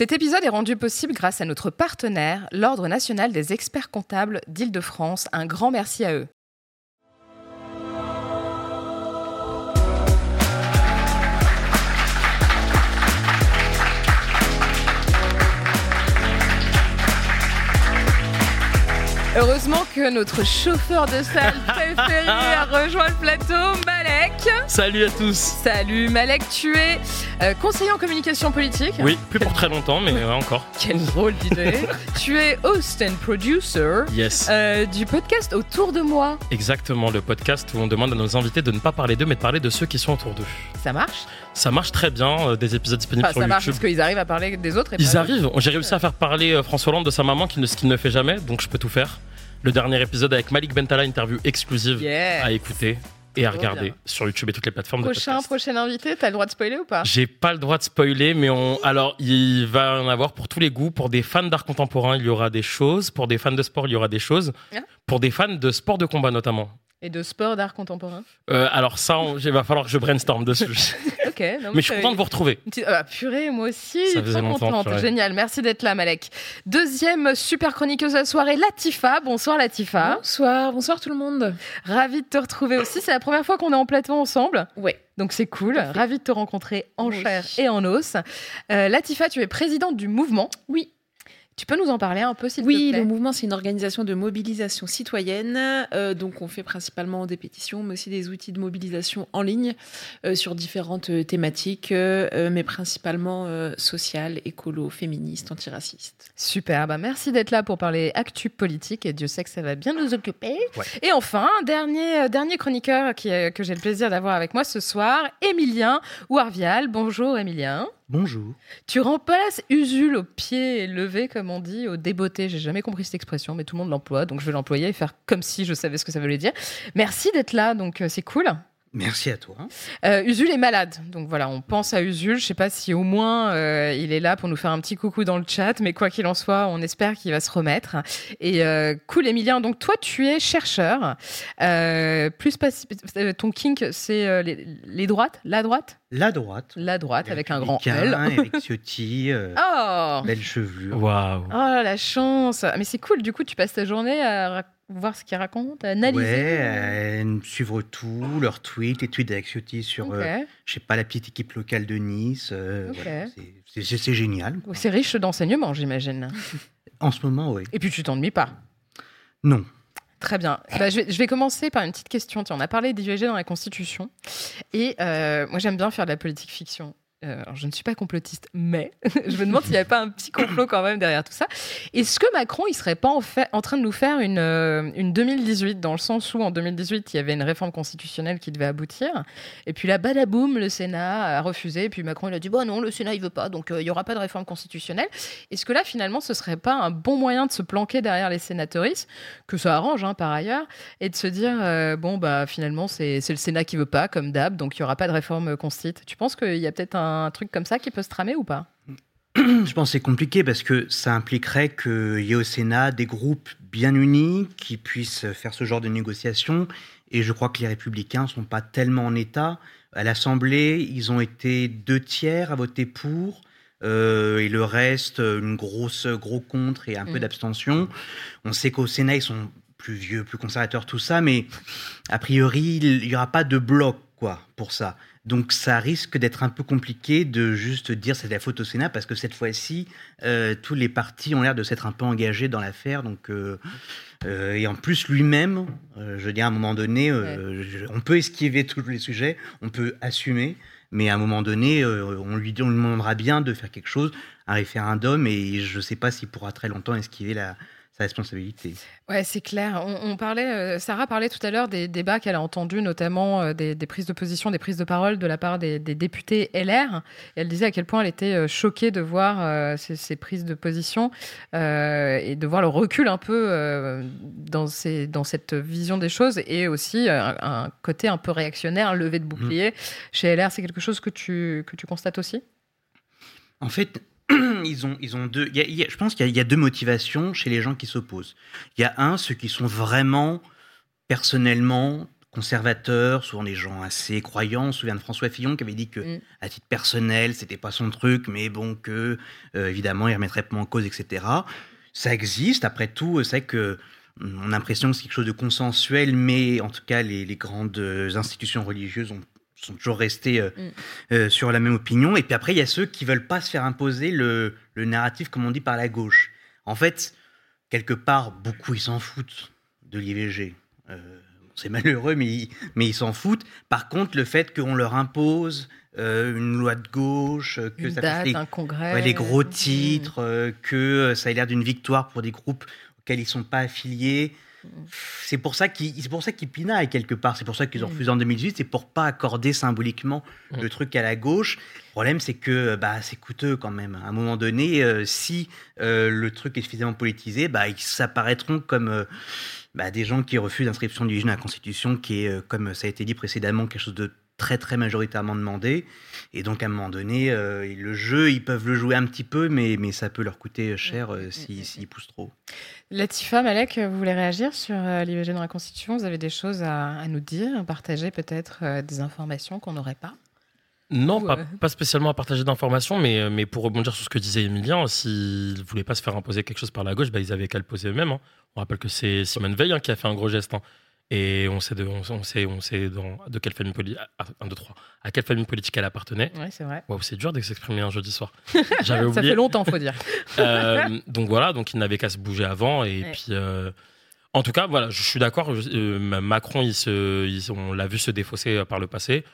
Cet épisode est rendu possible grâce à notre partenaire, l'Ordre national des experts comptables d'Île-de-France. Un grand merci à eux. Heureusement que notre chauffeur de salle préféré a rejoint le plateau, Malek. Salut à tous. Salut Malek, tu es euh, conseiller en communication politique. Oui, plus pour très longtemps, mais euh, encore. Quelle drôle d'idée. tu es host and producer Yes. euh, du podcast Autour de moi. Exactement, le podcast où on demande à nos invités de ne pas parler d'eux, mais de parler de ceux qui sont autour d'eux. Ça marche? Ça marche très bien, euh, des épisodes disponibles Enfin, sur ça marche YouTube. parce qu'ils arrivent à parler des autres. et Ils arrivent. J'ai réussi à faire parler François Hollande de sa maman, qui ne- ce qu'il ne fait jamais, donc je peux tout faire. Le dernier épisode avec Malik Bentala, interview exclusive à écouter et à regarder sur YouTube et toutes les plateformes de Prochain, podcast. prochain invité, t'as le droit de spoiler ou pas? J'ai pas le droit de spoiler, mais on. Alors, il va en avoir pour tous les goûts. Pour des fans d'art contemporain, il y aura des choses. Pour des fans de sport, il y aura des choses. Ah. Pour des fans de sport de combat, notamment. Et de sport, d'art contemporain Euh, alors, ça, on- il va falloir que je brainstorm dessus. Ok. non, mais je suis content de vous retrouver. Petite- Ah, purée, moi aussi, Ça longtemps, contente. purée. Génial, merci d'être là, Malek. Deuxième super chroniqueuse de la soirée, Latifa. Bonsoir, Latifa. Bonsoir, bonsoir tout le monde. Ravie de te retrouver aussi. C'est la première fois qu'on est en plateau ensemble. Ouais. Donc c'est cool. Ravie de te rencontrer en Oui. chair et en os. Euh, Latifa, tu es présidente du mouvement. Oui. Tu peux nous en parler un peu, s'il Oui, te plaît le mouvement, c'est une organisation de mobilisation citoyenne. Euh, donc, on fait principalement des pétitions, mais aussi des outils de mobilisation en ligne euh, sur différentes euh, thématiques, euh, mais principalement euh, sociales, écolo, féministes, antiracistes. Super, bah merci d'être là pour parler actu politique et Dieu sait que ça va bien nous occuper. Ouais. Et enfin, dernier, euh, dernier chroniqueur qui, euh, que j'ai le plaisir d'avoir avec moi ce soir, Émilien Ouarvial. Bonjour Émilien. Bonjour. Tu remplaces Usul au pied levé, comme on dit, au débeauté. J'ai jamais compris cette expression, mais tout le monde l'emploie, donc je vais l'employer et faire comme si je savais ce que ça voulait dire. Merci d'être là, donc euh, c'est cool. Merci à toi. Euh, Usul est malade, donc voilà, on pense à Usul. Je sais pas si au moins euh, il est là pour nous faire un petit coucou dans le chat, mais quoi qu'il en soit, on espère qu'il va se remettre. Et euh, cool, Emilien. Donc toi, tu es chercheur. Euh, plus ton kink, c'est euh, les, les droites, la droite, La droite. la droite avec un grand L. Eric Ciotti, euh, Oh, belle chevelure. Waouh. oh la chance. Mais c'est cool. Du coup, tu passes ta journée à ra- voir ce qu'ils racontent, analyser. Ouais, euh, suivre tout, leurs tweets, les tweets d'Eric Ciotti sur, Ok. euh, je sais pas, la petite équipe locale de Nice. euh, voilà, c'est- génial. C'est riche d'enseignements, j'imagine. En ce moment, oui. Et puis tu t'ennuies pas. Non. Très bien. Bah, je, vais, je vais commencer par une petite question. Tiens, on a parlé d'IVG dans la Constitution. Et euh, moi, j'aime bien faire de la politique fiction. Euh, alors, je ne suis pas complotiste, mais je me demande s'il n'y avait pas un petit complot quand même derrière tout ça. Est-ce que Macron, il serait pas en, train de nous faire une, euh, une 2018, dans le sens où en 2018, il y avait une réforme constitutionnelle qui devait aboutir. Et puis là, badaboum, le Sénat a refusé. Et puis Macron, il a dit, bah non, le Sénat, il veut pas, donc euh, il n'y aura pas de réforme constitutionnelle. Est-ce que là, finalement, ce serait pas un bon moyen de se planquer derrière les sénatoristes, que ça arrange hein, par ailleurs, et de se dire, euh, bon, bah finalement, c'est le Sénat qui veut pas, comme d'hab, donc il n'y aura pas de réforme constitue. Tu penses qu'il y a peut-être un truc comme ça qui peut se tramer ou pas Je pense que c'est compliqué parce que ça impliquerait qu'il y ait au Sénat des groupes bien unis qui puissent faire ce genre de négociations. Et je crois que les Républicains ne sont pas tellement en état. À l'Assemblée, ils ont été deux tiers à voter pour. euh, et le reste, une grosse gros contre et un peu Mm. d'abstention. On sait qu'au Sénat, ils sont plus vieux, plus conservateurs, tout ça, mais a priori, il n'y aura pas de bloc quoi, pour ça. Donc ça risque d'être un peu compliqué de juste dire c'est la faute au Sénat parce que cette fois-ci, euh, tous les partis ont l'air de s'être un peu engagés dans l'affaire. Donc euh, euh, et en plus lui-même, je veux dire à un moment donné, je- on peut esquiver tous les sujets, on peut assumer, mais à un moment donné, on lui on lui demandera bien de faire quelque chose, un référendum, et je ne sais pas s'il pourra très longtemps esquiver la sa responsabilité. Ouais, c'est clair. On, on parlait, euh, Sarah parlait tout à l'heure des débats qu'elle a entendus, notamment euh, des, des prises de position, des prises de parole de la part des, des députés LR. Et elle disait à quel point elle était euh, choquée de voir euh, ces, ces prises de position et de voir le recul un peu dans, ces, dans cette vision des choses et aussi un, un côté un peu réactionnaire, lever de bouclier. Chez LR, c'est quelque chose que tu, que tu constates aussi? En fait, ils ont, ils ont deux. il y a- il y a- je pense qu'il y, a- il y a deux motivations chez les gens qui s'opposent. Il y a un, ceux qui sont vraiment personnellement conservateurs, souvent des gens assez croyants. On se souvient de François Fillon qui avait dit que, Mm. à titre personnel, c'était pas son truc, mais bon, que euh, évidemment, il remettrait pas en cause, etc. Ça existe. Après tout, c'est vrai que on a l'impression que c'est quelque chose de consensuel, mais en tout cas, les, les grandes euh, institutions religieuses ont sont toujours restés euh, Mm. euh, sur la même opinion. Et puis après, il y a ceux qui veulent pas se faire imposer le, le narratif, comme on dit, par la gauche. En fait, quelque part, beaucoup, ils s'en foutent de l'IVG. Euh, c'est malheureux, mais ils, mais ils s'en foutent. Par contre, le fait qu'on leur impose euh, une loi de gauche, que Une ça date, les, un congrès. ouais, les gros Mm. titres, euh, que ça ait l'air d'une victoire pour des groupes auxquels ils sont pas affiliés. C'est pour ça qu'ils c'est pour ça qu'ils pinaillent quelque part. C'est pour ça qu'ils ont Mm. refusé en 2018. C'est pour pas accorder symboliquement Mm. le truc à la gauche. Le problème, c'est que bah, c'est coûteux quand même. À un moment donné, euh, si euh, le truc est suffisamment politisé, bah, ils s'apparaîtront comme euh, bah, des gens qui refusent l'inscription du dans la Constitution, qui est, euh, comme ça a été dit précédemment, quelque chose de très très majoritairement demandé. Et donc à un moment donné, euh, le jeu, ils peuvent le jouer un petit peu, mais, mais ça peut leur coûter cher euh, s'ils s'ils poussent trop. Latifa, Malek, vous voulez réagir sur euh, l'IVG dans la Constitution? Vous avez des choses à, à nous dire, partager peut-être euh, des informations qu'on n'aurait pas? Non, euh, pas spécialement à partager d'informations, mais, mais pour rebondir sur ce que disait Emilien, s'ils ne voulaient pas se faire imposer quelque chose par la gauche, bah, ils avaient qu'à le poser eux-mêmes. hein. On rappelle que c'est Simone Veil hein, qui a fait un gros geste. hein. Et on sait, de, on, on sait, on sait dans, de quelle famille politique, trois, à quelle famille politique elle appartenait. C'est vrai. Waouh, c'est dur de s'exprimer un jeudi soir. J'avais Ça oublié. fait longtemps, faut dire. Euh, donc voilà, donc il n'avait qu'à se bouger avant. Et Ouais. puis, euh, en tout cas, voilà, je suis d'accord. euh, Macron, il se, il- on l'a vu se défausser par le passé.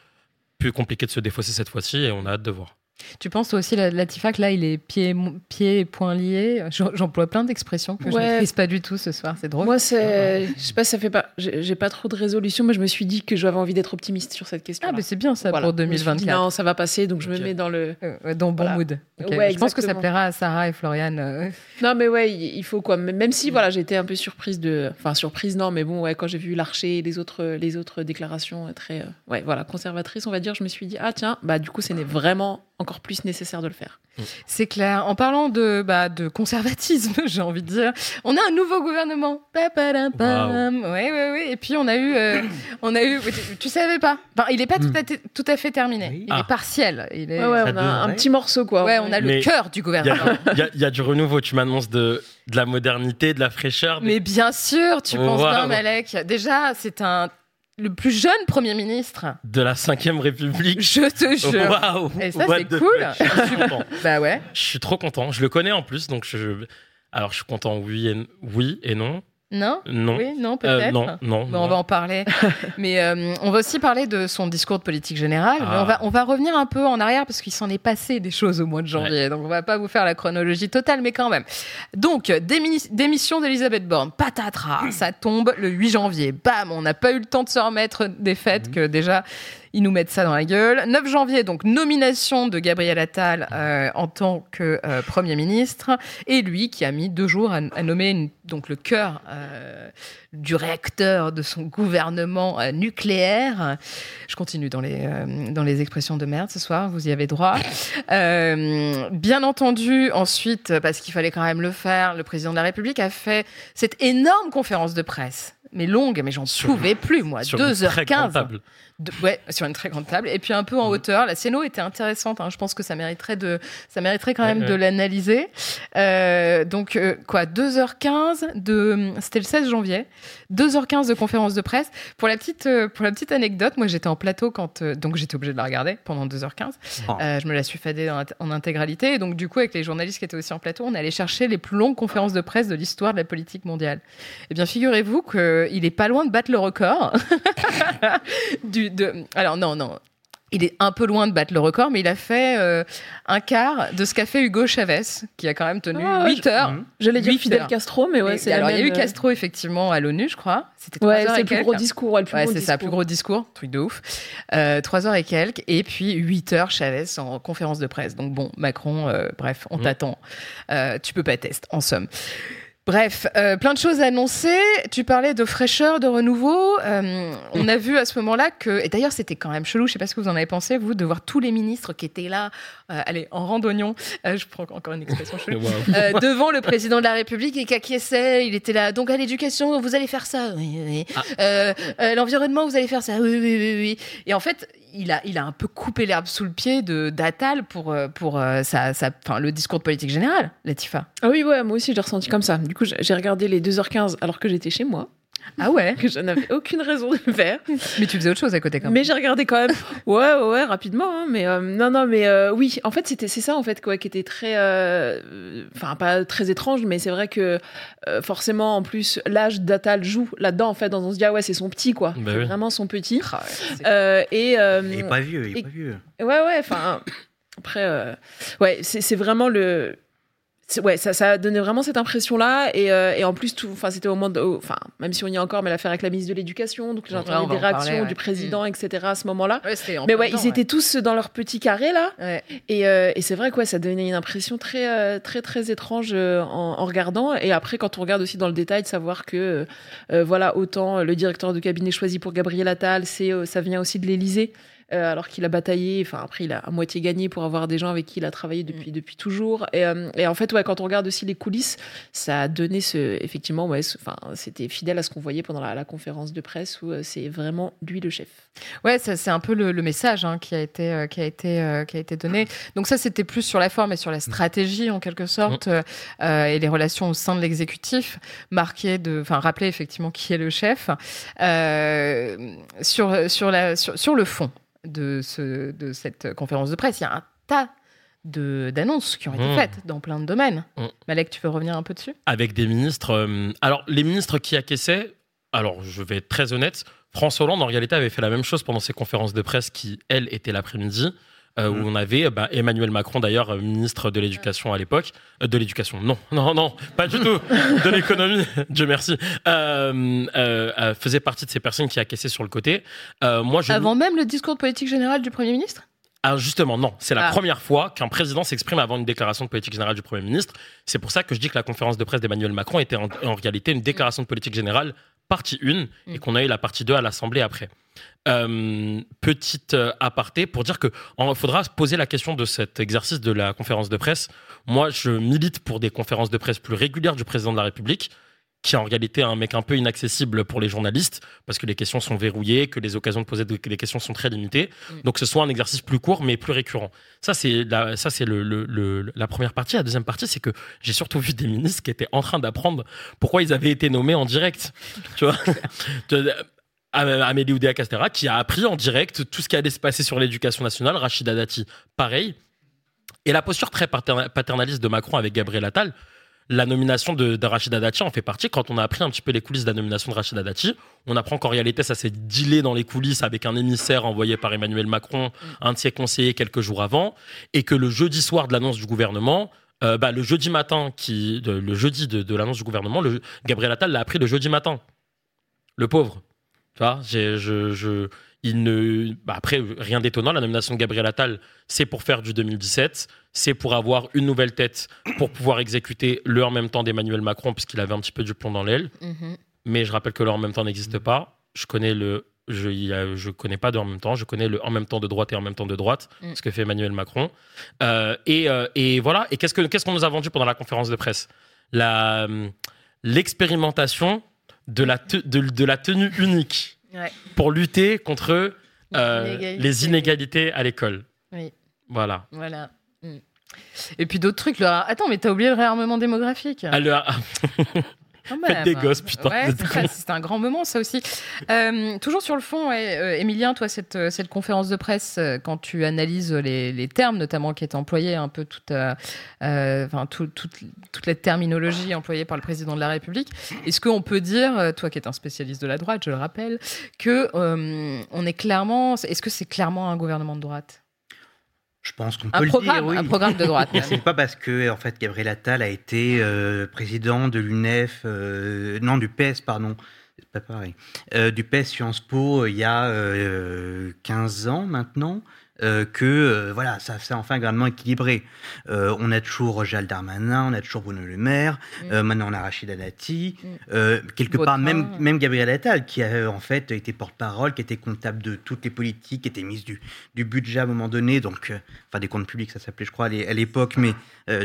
Plus compliqué de se défausser cette fois-ci et on a hâte de voir. Tu penses toi aussi, la- Latifa, que là, il est pieds pieds et poings liés J'emploie plein d'expressions que je ne Ouais. maîtrise pas du tout ce soir. C'est drôle. Moi, c'est, je sais pas, ça fait pas, j'ai pas trop de résolution, mais je me suis dit que j'avais envie d'être optimiste sur cette question. Ah, mais c'est bien ça Voilà. pour Je me suis dit, 2024. non, ça va passer, donc je me mets dans le. Euh, dans bon Voilà. mood. Ouais, je pense que ça plaira à Sarah et Florian. euh. Non, mais ouais, il faut quoi. Même si, voilà, j'ai été un peu surprise de, enfin surprise, non, mais bon, ouais, quand j'ai vu l'archer et les autres, les autres déclarations très, euh, ouais, voilà, conservatrices, on va dire, je me suis dit, ah tiens, bah du coup, c'est né- vraiment encore plus nécessaire de le faire. C'est clair. En parlant de, bah, de conservatisme, j'ai envie de dire, on a un nouveau gouvernement. Pa-pa-dam-pam. Ouais, ouais, ouais. Et puis on a eu, euh, on a eu. Tu, tu savais pas Enfin, il est pas tout à, tout à fait terminé. Oui. Il Ah. est partiel. Il est. Ouais, ouais, ça on a un petit morceau, quoi. Ouais, on a le cœur du gouvernement. a, il y a- il y a du renouveau. Tu m'annonces de, de la modernité, de la fraîcheur. des- Mais bien sûr, tu penses Waouh. bien, Malek. Déjà, c'est un le plus jeune premier ministre. de la 5ème République. Je te jure. Waouh Et ça, c'est cool. Je suis content. Bah ouais. Je suis trop content. Je le connais en plus, donc je. Alors, je suis content, oui et, oui et non. Non? Non. Oui, non, Euh, peut-être. non, non. Bon, on non. va en parler. Mais euh, on va aussi parler de son discours de politique générale. Mais Ah. on, va, on va revenir un peu en arrière parce qu'il s'en est passé des choses au mois de janvier. Donc on va pas vous faire la chronologie totale, mais quand même. Donc, démi- démission d'Elisabeth Borne. Patatras, ça tombe le 8 janvier. Bam, on n'a pas eu le temps de se remettre des fêtes que déjà. Ils nous mettent ça dans la gueule. 9 janvier, donc nomination de Gabriel Attal euh, en tant que euh, Premier ministre. Et lui qui a mis deux jours à, nommer donc le cœur euh, du réacteur de son gouvernement nucléaire. Je continue dans les, dans les expressions de merde ce soir, vous y avez droit. Bien entendu, ensuite, parce qu'il fallait quand même le faire, le président de la République a fait cette énorme conférence de presse. Mais longue, mais j'en pouvais plus, moi. Sur une très grande 2h15. table. De- ouais, sur une très grande table. Et puis un peu en hauteur. La scéno était intéressante. hein. Je pense que ça mériterait, de, ça mériterait quand même ouais. de l'analyser. Euh, donc, euh, quoi, 2h15 de. C'était le 16 janvier. 2h15 de conférence de presse. Pour la petite, euh, pour la petite anecdote, moi j'étais en plateau quand. donc j'étais obligée de la regarder pendant 2h15. Oh. Euh, je me la suis fadée en, en intégralité. Et donc, du coup, avec les journalistes qui étaient aussi en plateau, on allait chercher les plus longues conférences de presse de l'histoire de la politique mondiale. Eh bien, figurez-vous qu'il est pas loin de battre le record. du, de... Alors, non, non. Il est un peu loin de battre le record, mais il a fait euh, un quart de ce qu'a fait Hugo Chavez, qui a quand même tenu Ah, 8 je- heures. J'allais dire Huit Fidel heures. Castro, mais ouais, c'est alors, il y a eu euh, Castro, effectivement, à l'ONU, je crois. C'était trois Ouais, heures c'est et le plus quelques. gros discours, ouais, le plus Ouais, gros c'est ça, plus gros discours, truc de ouf. Euh, Trois heures et quelques, et puis 8 heures Chavez en conférence de presse. Donc bon, Macron, euh, bref, on Mhm. t'attend. Euh, tu peux pas tester, en somme. Bref, euh, plein de choses à annoncer. Tu parlais de fraîcheur, de renouveau. Euh, on a vu à ce moment-là que, et d'ailleurs c'était quand même chelou, je sais pas ce que vous en avez pensé, vous, de voir tous les ministres qui étaient là, euh, allez, en randonnion, euh, je prends encore une expression chelou, Wow. euh, devant le président de la République et qui acquiesçait. Il était là. Donc à l'éducation, vous allez faire ça. Oui, oui. Ah. Euh, L'environnement, vous allez faire ça. Oui, oui, oui, oui. Et en fait, il a, il a un peu coupé l'herbe sous le pied de d'Attal pour, euh, pour euh, sa, enfin, le discours de politique générale, Latifa. Ah oui, ouais, moi aussi, j'ai ressenti comme ça. Du coup, j'ai regardé les 2h15 alors que j'étais chez moi, Ah ouais que je n'avais aucune raison de le faire. Mais tu faisais autre chose à côté quand même. Mais j'ai regardé quand même. Ouais, ouais, ouais, rapidement. hein, mais euh, non, non, mais euh, oui. En fait, c'était c'est ça en fait quoi, qui était très, euh, enfin pas très étrange, mais c'est vrai que euh, forcément, en plus, l'âge d'Atal joue là-dedans. En fait, dans on se dit ah ouais, c'est son petit quoi, Bah oui. vraiment son petit. Ah ouais, Euh, et euh, Il est pas vieux, il est et- pas vieux. Ouais, ouais, enfin. Après, euh, ouais, c'est c'est vraiment le. Ouais, ça, ça donné vraiment cette impression-là. Et, euh, et en plus, tout, enfin, c'était au moment Enfin, même si on y est encore, mais l'affaire avec la ministre de l'Éducation, donc j'ai Ouais, des parler, réactions ouais. du président, etc. à ce moment-là. Ouais, Mais ouais, ils étaient tous dans leur petit carré là. Ouais. Et, euh, et c'est vrai que ouais, ça donnait une impression très, euh, très, très étrange euh, en, en regardant. Et après, quand on regarde aussi dans le détail, de savoir que, euh, voilà, autant le directeur de cabinet choisi pour Gabriel Attal, c'est, euh, ça vient aussi de l'Élysée. Euh, alors qu'il a bataillé, enfin après il a à moitié gagné pour avoir des gens avec qui il a travaillé depuis, depuis toujours. Et, euh, et en fait, ouais, quand on regarde aussi les coulisses, ça a donné ce, effectivement, ouais, ce- enfin, c'était fidèle à ce qu'on voyait pendant la, la conférence de presse où euh, c'est vraiment lui le chef. Ouais, c'est un peu le, le message hein, qui a été qui a été qui a été donné. Donc ça, c'était plus sur la forme et sur la stratégie en quelque sorte et les relations au sein de l'exécutif, marqué de, enfin, rappeler effectivement qui est le chef Euh, sur sur la sur, sur le fond de ce de cette conférence de presse. Il y a un tas d'annonces qui ont été Mmh. faites dans plein de domaines. Mmh. Malek, tu veux revenir un peu dessus? Avec des ministres. euh, alors, les ministres qui acquiesçaient, alors je vais être très honnête, François Hollande en réalité avait fait la même chose pendant ses conférences de presse qui, elles, étaient l'après-midi. Euh. Où on avait euh, bah, Emmanuel Macron, d'ailleurs, euh, ministre de l'Éducation à l'époque. Euh, de l'Éducation, non, non, non, pas du tout. De l'économie, Dieu merci. Euh, euh, euh, faisait partie de ces personnes qui acquiesçaient sur le côté. Euh, moi, je. Avant même le discours de politique générale du Premier ministre? Ah, justement, non. C'est la Ah. première fois qu'un président s'exprime avant une déclaration de politique générale du Premier ministre. C'est pour ça que je dis que la conférence de presse d'Emmanuel Macron était en, en réalité une déclaration de politique générale partie 1 et Mm. qu'on a eu la partie 2 à l'Assemblée après. Euh, petite euh, aparté pour dire que il faudra se poser la question de cet exercice de la conférence de presse. Moi, je milite pour des conférences de presse plus régulières du président de la République qui est en réalité un mec un peu inaccessible pour les journalistes parce que les questions sont verrouillées, que les occasions de poser des questions sont très limitées. Mm. Donc ce soit un exercice plus court mais plus récurrent. Ça c'est la, ça c'est le, le- le- la première partie. La deuxième partie c'est que j'ai surtout vu des ministres qui étaient en train d'apprendre pourquoi ils avaient été nommés en direct. tu vois? Amélie Oudéa-Castéra qui a appris en direct tout ce qui allait se passer sur l'éducation nationale. Rachida Dati, pareil. Et la posture très paterna- paternaliste de Macron avec Gabriel Attal, la nomination de, de Rachida en fait partie. Quand on a appris un petit peu les coulisses de la nomination de Rachida Dati, on apprend qu'en réalité, ça s'est dealé dans les coulisses avec un émissaire envoyé par Emmanuel Macron, un de ses conseillers quelques jours avant, et que le jeudi soir de l'annonce du gouvernement, euh, bah, le jeudi matin, qui, le jeudi de, l'annonce du gouvernement, Gabriel Attal l'a appris le jeudi matin. Le pauvre. Tu vois, je, il ne, bah, après, rien d'étonnant, la nomination de Gabriel Attal, c'est pour faire du 2017, c'est pour avoir une nouvelle tête, pour pouvoir exécuter le en même temps d'Emmanuel Macron, puisqu'il avait un petit peu du plomb dans l'aile. Mais je rappelle que le en même temps n'existe pas. Je connais le. Je, je connais pas de en même temps. Je connais le en même temps de droite et en même temps de droite, Mm. ce que fait Emmanuel Macron. Euh, et, euh, et voilà. Et qu'est-ce que qu'est-ce qu'on nous a vendu pendant la conférence de presse? La hum, l'expérimentation de la te- de, de la tenue unique Ouais. pour lutter contre euh, les inégalités à l'école. Oui. Voilà. Voilà. Mm. Et puis d'autres trucs. Attends, mais t'as oublié le réarmement démographique. Quand Faites même. des gosses, putain. Ouais, c'est un grand moment, ça aussi. Euh, toujours sur le fond, ouais, euh, Émilien, toi, cette, euh, cette conférence de presse, euh, quand tu analyses les, les termes, notamment qui étaient employés, un peu toute, euh, euh, enfin, tout- toute, toute la terminologie employée par le président de la République, est-ce qu'on peut dire, euh, toi qui es un spécialiste de la droite, je le rappelle, que euh, on est clairement, est-ce que c'est clairement un gouvernement de droite? Je pense qu'on Un peut le programme, dire, oui. un programme de droite. C'est pas parce que en fait Gabriel Attal a été euh, président de l'UNEF, euh, non du PS pardon, c'est pas pareil, Euh, du PS Sciences Po il y a euh, 15 ans maintenant, euh, que euh, voilà, ça c'est enfin un gouvernement équilibré. Euh, on a toujours Gérald Darmanin, on a toujours Bruno Le Maire, Mm. maintenant on a Rachida Dati, Mm. quelque part même, même Gabriel Attal qui a en fait été porte-parole, qui était comptable de toutes les politiques, qui était mise du, du budget à un moment donné, donc enfin des comptes publics ça s'appelait je crois à l'é- à l'époque, mais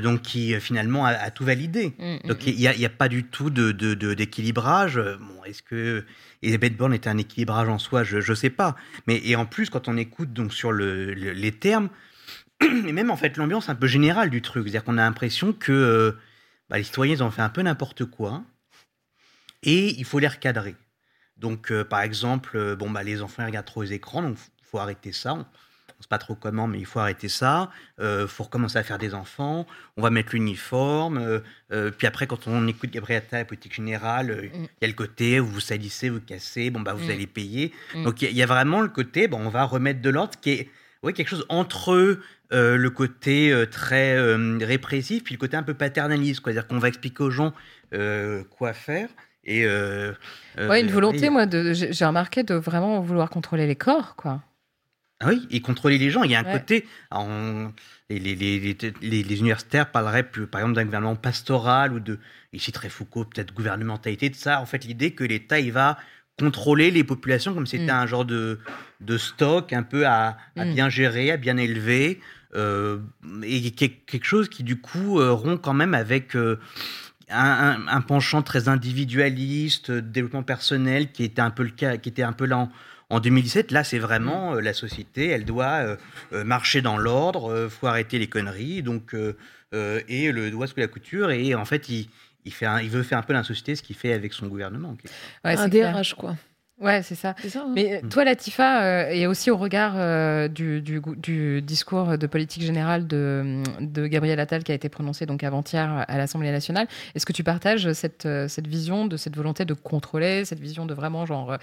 donc qui finalement a, a tout validé. Mm, Donc il n'y a, il y a pas du tout de, de- de- d'équilibrage. Euh, Bon, est-ce que Elisabeth Borne était un équilibrage en soi? Je ne sais pas. Mais et en plus, quand on écoute donc sur le- le- les termes, et même en fait l'ambiance un peu générale du truc, c'est-à-dire qu'on a l'impression que euh, bah, les citoyens ils ont fait un peu n'importe quoi et il faut les recadrer. Donc euh, par exemple, euh, bon bah les enfants regardent trop les écrans, donc il faut arrêter ça. On ne sait pas trop comment, mais il faut arrêter ça. Il faut recommencer à faire des enfants. On va mettre l'uniforme. puis après, quand on écoute Gabriel Attal, la politique générale, euh, il Mm. y a le côté vous vous salissez, vous cassez, bon bah vous Mm. allez payer. Mm. Donc il y a- il y, a vraiment le côté, bon, on va remettre de l'ordre, qui est ouais, quelque chose entre euh, le côté euh, très euh, répressif, puis le côté un peu paternaliste, quoi. C'est-à-dire qu'on va expliquer aux gens quoi faire. Et Ouais, une et- volonté, moi, j'ai remarqué de vraiment vouloir contrôler les corps, quoi. Ah oui, et contrôler les gens. Il y a un Ouais. côté. on- les, les, les, les- les- les universitaires parleraient, plus, par exemple, d'un gouvernement pastoral ou de. Ils citeraient Foucault, peut-être gouvernementalité de ça. En fait, l'idée que l'État, il va contrôler les populations comme c'était Mm. un genre de, de stock un peu à, à Mm. bien gérer, à bien élever. euh, et que- quelque chose qui, du coup, euh, rompt quand même avec. euh, un, penchant très individualiste, développement personnel, qui était un peu le cas, qui était un peu là en, en 2017. Là, c'est vraiment euh, la société, elle doit euh, marcher dans l'ordre, euh, faut arrêter les conneries, donc et le doigt sous la couture. Et en fait, il, il fait, un- il veut faire un peu la société, ce qu'il fait avec son gouvernement. Ouais, un. DRH, quoi. Ouais, c'est ça. Hein Mais euh, toi, Latifa, euh, et aussi au regard euh, du, du, gou- du discours de politique générale de, de Gabriel Attal qui a été prononcé donc avant-hier à l'Assemblée nationale, est-ce que tu partages cette, euh, cette vision de cette volonté de contrôler, cette vision de vraiment genre euh,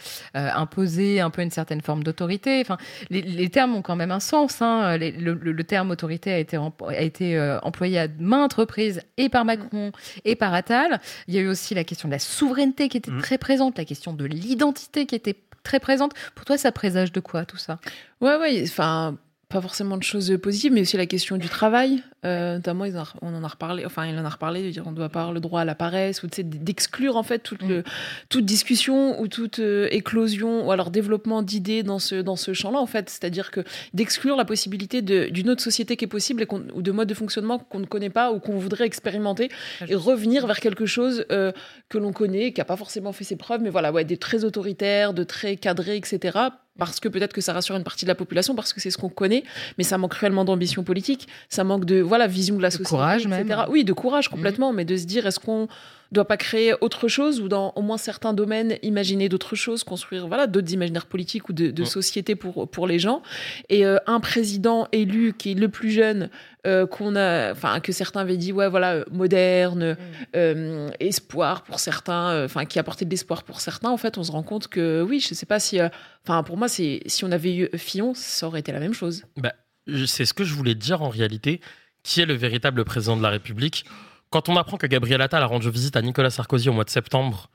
imposer un peu une certaine forme d'autorité? Enfin, les, les termes ont quand même un sens. hein. Les- le, terme autorité a été, emp- a été euh, employé à maintes reprises et par Macron et par Attal. Il y a eu aussi la question de la souveraineté qui était Mhm. très présente, la question de l'identité qui était très présente. Pour toi, ça présage de quoi tout ça? Ouais, ouais, enfin, pas forcément de choses positives, mais aussi la question du travail. Euh, notamment, ils en- on en a reparlé, enfin, il en a reparlé, de dire on doit pas avoir le droit à la paresse, ou d'exclure en fait toute, le, toute discussion ou toute euh, éclosion ou alors développement d'idées dans ce, dans ce champ-là, en fait. C'est-à-dire que d'exclure la possibilité d'une autre société qui est possible et ou de modes de fonctionnement qu'on ne connaît pas ou qu'on voudrait expérimenter et revenir vers quelque chose euh, que l'on connaît, qui n'a pas forcément fait ses preuves, mais voilà, ouais, des très autoritaires, de très cadrés, etc. Parce que peut-être que ça rassure une partie de la population, parce que c'est ce qu'on connaît, mais ça manque réellement d'ambition politique, ça manque de voilà vision de la société, courage etc. même. Oui, de courage complètement, mais de se dire est-ce qu'on doit pas créer autre chose ou dans au moins certains domaines imaginer d'autres choses, construire voilà d'autres imaginaires politiques ou de, de Mm. société pour pour les gens. Et euh, un président élu qui est le plus jeune euh, qu'on a, enfin que certains avaient dit ouais voilà euh, moderne, euh, espoir pour certains, euh, enfin qui apportait de l'espoir pour certains. En fait, on se rend compte que oui, je sais pas si, euh, enfin pour moi c'est si on avait eu Fillon, ça aurait été la même chose. Bah, je- c'est ce que je voulais dire en réalité. Qui est le véritable président de la République Quand on apprend que Gabriel Attal a rendu visite à Nicolas Sarkozy au mois de septembre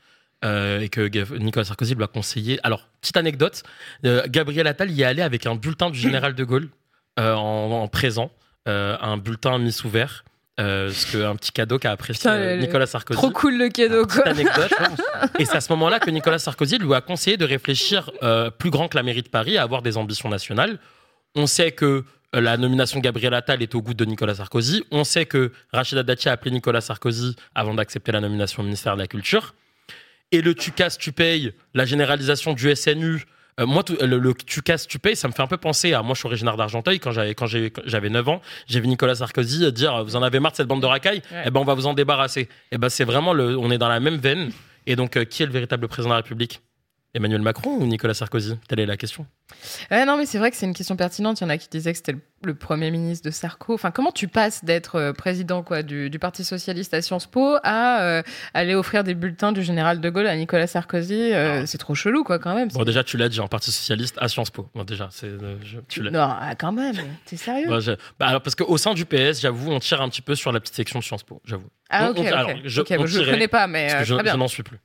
euh, et que Nicolas Sarkozy lui a conseillé. Alors, petite anecdote euh, Gabriel Attal y est allé avec un bulletin du général de Gaulle euh, en, en présent, un bulletin mis sous verre. Ce que, un petit cadeau qu'a apprécié Putain, Nicolas Sarkozy. Trop cool le cadeau, Petite quoi. anecdote. Et c'est à ce moment-là que Nicolas Sarkozy lui a conseillé de réfléchir plus grand que la mairie de Paris, à avoir des ambitions nationales. On sait que la nomination de Gabriel Attal est au goût de Nicolas Sarkozy. On sait que Rachida Dati a appelé Nicolas Sarkozy avant d'accepter la nomination au ministère de la Culture. Et le tu casses, tu payes, la généralisation du SNU. euh, moi, tout- le, le tu casses, tu payes, ça me fait un peu penser à. Moi, je suis originaire d'Argenteuil. Quand j'avais quand j'ai- quand j'avais 9 ans, j'ai vu Nicolas Sarkozy dire Vous en avez marre de cette bande de racailles? Ouais. Eh ben, on va vous en débarrasser. Eh ben, c'est vraiment le. On est dans la même veine. Et donc, euh, qui est le véritable président de la République? Emmanuel Macron ou Nicolas Sarkozy? Telle est la question. Non, mais c'est vrai que c'est une question pertinente. Il y en a qui disaient que c'était le, premier ministre de Sarko. Enfin, comment tu passes d'être euh, président quoi, du, du Parti Socialiste à Sciences Po à euh, aller offrir des bulletins du général de Gaulle à Nicolas Sarkozy euh, C'est trop chelou, quoi, quand même. Bon, déjà, tu l'as dit en Parti Socialiste à Sciences Po. Bon, déjà, c'est, euh, je- tu l'as. Non, ah, quand même. T'es sérieux? Bon, je- bah, alors, parce qu'au sein du PS, j'avoue, on tire un petit peu sur la petite section de Sciences Po, j'avoue. Ah, ok, on- alors, je- bon, ne tirait, connais pas, mais Parce que je, je n'en suis plus.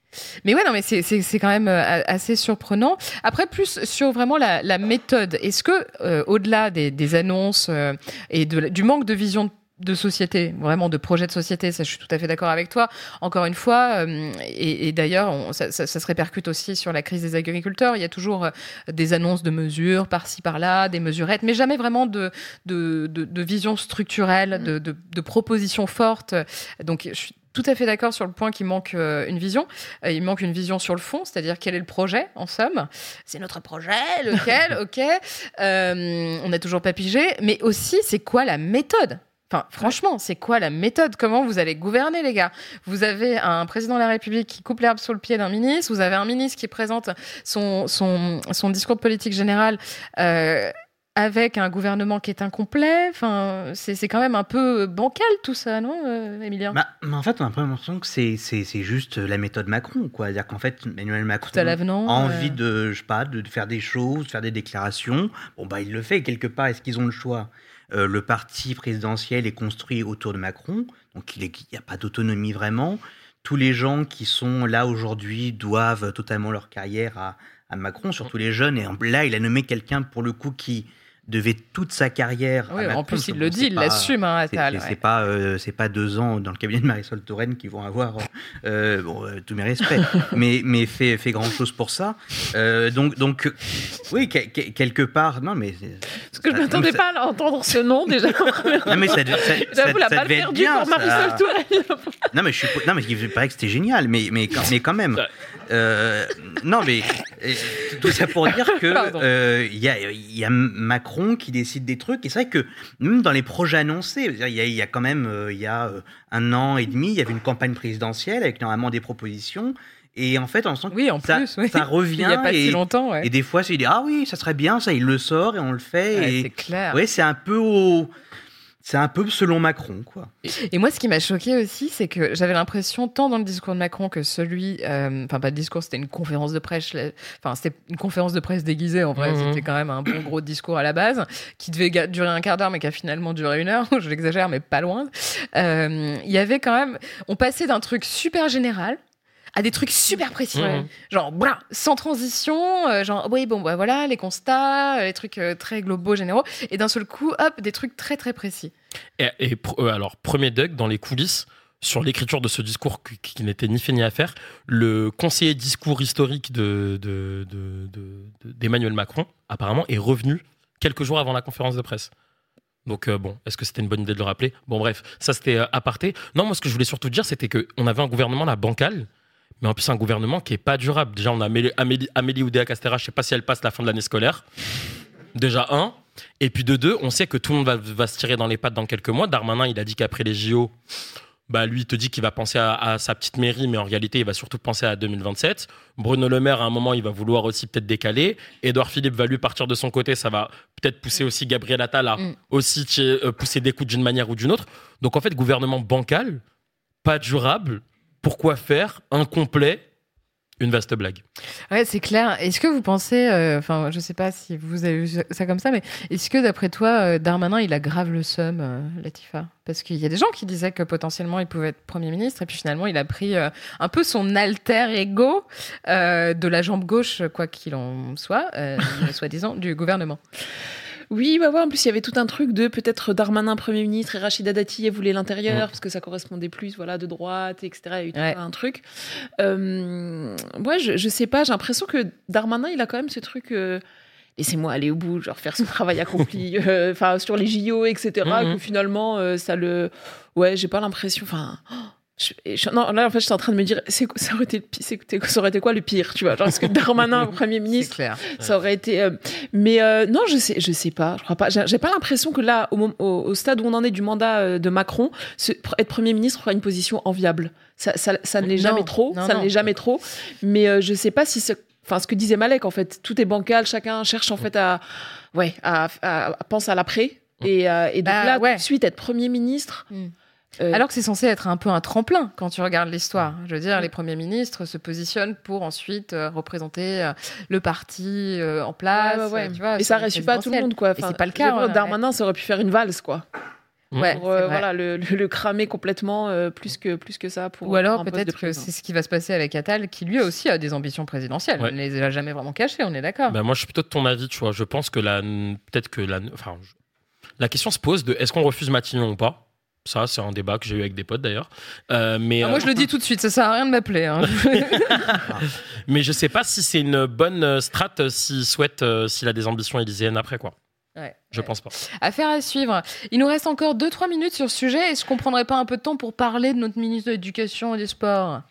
Mais ouais, non, mais c'est- c'est c'est quand même assez surprenant. Après, plus sur vraiment la, la, la méthode Est-ce que, euh, au-delà des, des annonces euh, et de du manque de vision de société, vraiment de projet de société, ça je suis tout à fait d'accord avec toi. Encore une fois, euh, et, et d'ailleurs, ça, ça- ça se répercute aussi sur la crise des agriculteurs. Il y a toujours des annonces de mesures par-ci par-là, des mesurettes, mais jamais vraiment de, de, de, de vision structurelle, de, de, de propositions fortes. Donc je suis tout à fait d'accord sur le point qu'il manque euh, une vision. Euh, il manque une vision sur le fond, c'est-à-dire quel est le projet en somme. C'est notre projet, lequel, ok. Euh, on n'a toujours pas pigé, mais aussi c'est quoi la méthode? Enfin, franchement, c'est quoi la méthode? Comment vous allez gouverner, les gars? Vous avez un président de la République qui coupe l'herbe sous le pied d'un ministre, vous avez un ministre qui présente son, son, son discours de politique générale euh, avec un gouvernement qui est incomplet. Enfin, c'est quand même un peu bancal tout ça, non, euh, Emilien Bah, mais en fait, on a l'impression que c'est, juste la méthode Macron, quoi. C'est-à-dire qu'en fait, Emmanuel Macron Tout à l'avenant. a envie de, je sais pas, de, faire des choses, de faire des déclarations. Bon, bah, il le fait quelque part. Est-ce qu'ils ont le choix? Euh, Le parti présidentiel est construit autour de Macron, donc il n'y a pas d'autonomie vraiment. Tous les gens qui sont là aujourd'hui doivent totalement leur carrière à, à Macron, surtout les jeunes. Et là, il a nommé quelqu'un pour le coup qui devait toute sa carrière. à oui, Macron. en plus, il le dit, il l'assume, hein, c'est Attal. c'est- ouais. pas euh, c'est pas deux ans dans le cabinet de Marisol Touraine qui vont avoir euh, bon, euh, tous mes respects mais mais fait fait grand chose pour ça Euh, donc donc oui que- que- quelque part non mais Parce que je ça- m'attendais ça- pas à entendre ce nom déjà. non mais ça, ça, ça, J'avoue, la ça balle devait être perdue bien pour Marisol. Touraine. non mais je suis non mais il paraît que c'était génial mais mais quand, mais quand même Euh, non mais tout ça pour dire que euh, il y a y Macron qui décide des trucs et c'est vrai que même dans les projets annoncés il y a, y quand même euh, il y a un an et demi il y avait une campagne présidentielle avec normalement des propositions et en fait on sent que Oui, en ça, plus, oui. ça Il revient n'y a pas et, si longtemps, ouais. et des fois c'est dit ah oui ça serait bien ça il le sort et on le fait Ouais, c'est clair. ouais c'est un peu au c'est un peu selon Macron quoi Et moi, ce qui m'a choqué aussi, c'est que j'avais l'impression, tant dans le discours de Macron que celui. euh, Enfin, pas de discours, c'était une conférence de presse. Enfin, c'était une conférence de presse déguisée, en vrai. Mhm. C'était quand même un bon gros discours à la base, qui devait durer un quart d'heure, mais qui a finalement duré une heure. je l'exagère, mais pas loin. Euh, Il y avait quand même. On passait d'un truc super général à des trucs super précis. Genre, sans transition, euh, genre, oui, bon, bah, voilà, les constats, euh, les trucs euh, très globaux, généraux. Et d'un seul coup, hop, des trucs très, très précis. Et, euh, alors, premier Doug, dans les coulisses, sur l'écriture de ce discours qui, qui n'était ni fait ni à faire, le conseiller discours historique de, de- de- de- de- d'Emmanuel Macron, apparemment, est revenu quelques jours avant la conférence de presse. Donc, euh, bon, est-ce que c'était une bonne idée de le rappeler? Bon, bref, ça c'était euh, aparté. Non, moi, ce que je voulais surtout dire, c'était qu'on avait un gouvernement, la bancal, mais en plus, un gouvernement qui est pas durable. Déjà, on a Amélie, Amélie, Amélie Oudéa-Castéra, je sais pas si elle passe la fin de l'année scolaire. Déjà, un. Et puis de deux, on sait que tout le monde va, va se tirer dans les pattes dans quelques mois. Darmanin, il a dit qu'après les JO, bah lui, il te dit qu'il va penser à, à sa petite mairie, mais en réalité, il va surtout penser à 2027. Bruno Le Maire, à un moment, il va vouloir aussi peut-être décaler. Édouard Philippe va lui partir de son côté. Ça va peut-être pousser aussi Gabriel Attal à Mm. aussi euh, pousser des coups d'une manière ou d'une autre. Donc en fait, gouvernement bancal, pas durable. Pourquoi faire incomplet une vaste blague Ouais, c'est clair. Est-ce que vous pensez, euh, enfin, je sais pas si vous avez vu ça comme ça, mais est-ce que d'après toi, euh, Darmanin, il a grave le seum, euh, Latifa? Parce qu'il y a des gens qui disaient que potentiellement il pouvait être Premier ministre, et puis finalement, il a pris euh, un peu son alter ego euh, de la jambe gauche, quoi qu'il en soit, euh, soi-disant, du gouvernement. Oui, bah ouais, en plus, il y avait tout un truc de peut-être Darmanin Premier ministre et Rachida Dati voulait l'intérieur, Mm. parce que ça correspondait plus voilà, de droite, etc. Il y a eu tout Ouais. un truc. Euh, ouais, je, je sais pas, j'ai l'impression que Darmanin, il a quand même ce truc. euh, Laissez-moi aller au bout, genre faire son travail accompli, euh, enfin sur les JO, etc. Mhm. Que finalement, euh, ça le. Ouais, j'ai pas l'impression. Enfin. oh, je- je- non, là, en fait, j'étais en train de me dire, c'est, ça, aurait été le pi- c'est- ça aurait été quoi le pire, tu vois Genre, est-ce que Darmanin, Premier ministre, clair. ça aurait été. euh, mais euh, non, je sais, je sais pas. Je crois pas. J'ai j'ai pas l'impression que là, au, mom- au, au stade où on en est du mandat euh, de Macron, ce- être premier ministre aura une position enviable. Ça, ça, ça ne l'est Non, jamais trop. non, ça non. ne l'est jamais trop. Mais euh, je sais pas si ce, enfin, ce que disait Malek, en fait, tout est bancal. Chacun cherche en fait à, ouais, à, à, à penser à l'après. Et, euh, et donc Bah, là, ouais. tout de suite, être premier ministre. Mm. Euh, Alors que c'est censé être un peu un tremplin quand tu regardes l'histoire. Je veux dire, les premiers ministres se positionnent pour ensuite euh, représenter euh, le parti euh, en place. ouais, ouais, ouais. tu vois, et ça réussit pas à tout le monde, quoi. C'est pas le cas, ouais, Darmanin, ça aurait pu faire une valse, quoi. Ouais, pour euh, voilà, le, le- le cramer complètement euh, plus, que, plus que ça. Pour, Ou alors peut-être que c'est ce qui va se passer avec Attal, qui lui aussi a des ambitions présidentielles. Ouais. Il ne les a jamais vraiment cachées, on est d'accord. Bah, moi, je suis plutôt de ton avis, tu vois. Je pense que la, peut-être que la, enfin, je- la question se pose de est-ce qu'on refuse Matignon ou pas? Ça, c'est un débat que j'ai eu avec des potes d'ailleurs. Euh, mais, Ah, moi, euh, je le dis tout de suite, ça sert à rien de m'appeler. hein. mais je sais pas si c'est une bonne euh, strat euh, s'il souhaite, euh, s'il a des ambitions élyséennes après, quoi. Ouais. Je pense pas. Affaire à suivre. Il nous reste encore 2-3 minutes sur ce sujet. Est-ce qu'on prendrait pas un peu de temps pour parler de notre ministre de l'Éducation et des Sports?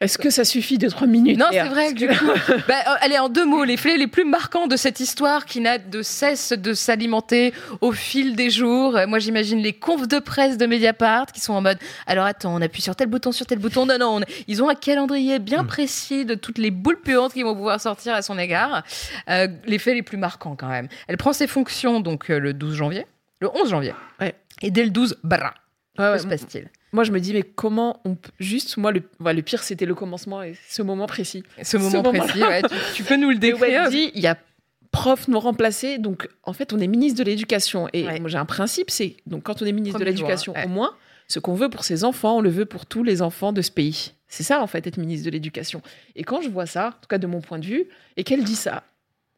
Est-ce que ça suffit de 3 minutes Non, c'est vrai du coup. Bah, euh, allez, en deux mots, les faits les plus marquants de cette histoire qui n'a de cesse de s'alimenter au fil des jours. Euh, Moi, j'imagine les confs de presse de Mediapart qui sont en mode alors attends, on appuie sur tel bouton, sur tel bouton. Non, non, on- ils ont un calendrier bien précis de toutes les boules puantes qui vont pouvoir sortir à son égard. Euh, les faits les plus marquants, quand même. Elle prend ses fonctions donc euh, le 12 janvier, le 11 janvier. Ouais. Et dès le 12, bra, Ouais, ouais, que se passe-t-il? Moi, je me dis, mais comment on peut. Juste, moi, le, voilà, le pire, c'était le commencement et ce moment précis. Ce moment précis, ouais, tu, tu peux nous le décrire? Dit, il y a prof nous remplacer. Donc, en fait, on est ministre de l'Éducation. Et Ouais. moi, j'ai un principe, c'est donc quand on est ministre de l'Éducation, ouais. au moins, ce qu'on veut pour ses enfants, on le veut pour tous les enfants de ce pays. C'est ça, en fait, être ministre de l'Éducation. Et quand je vois ça, en tout cas de mon point de vue, et qu'elle dit ça,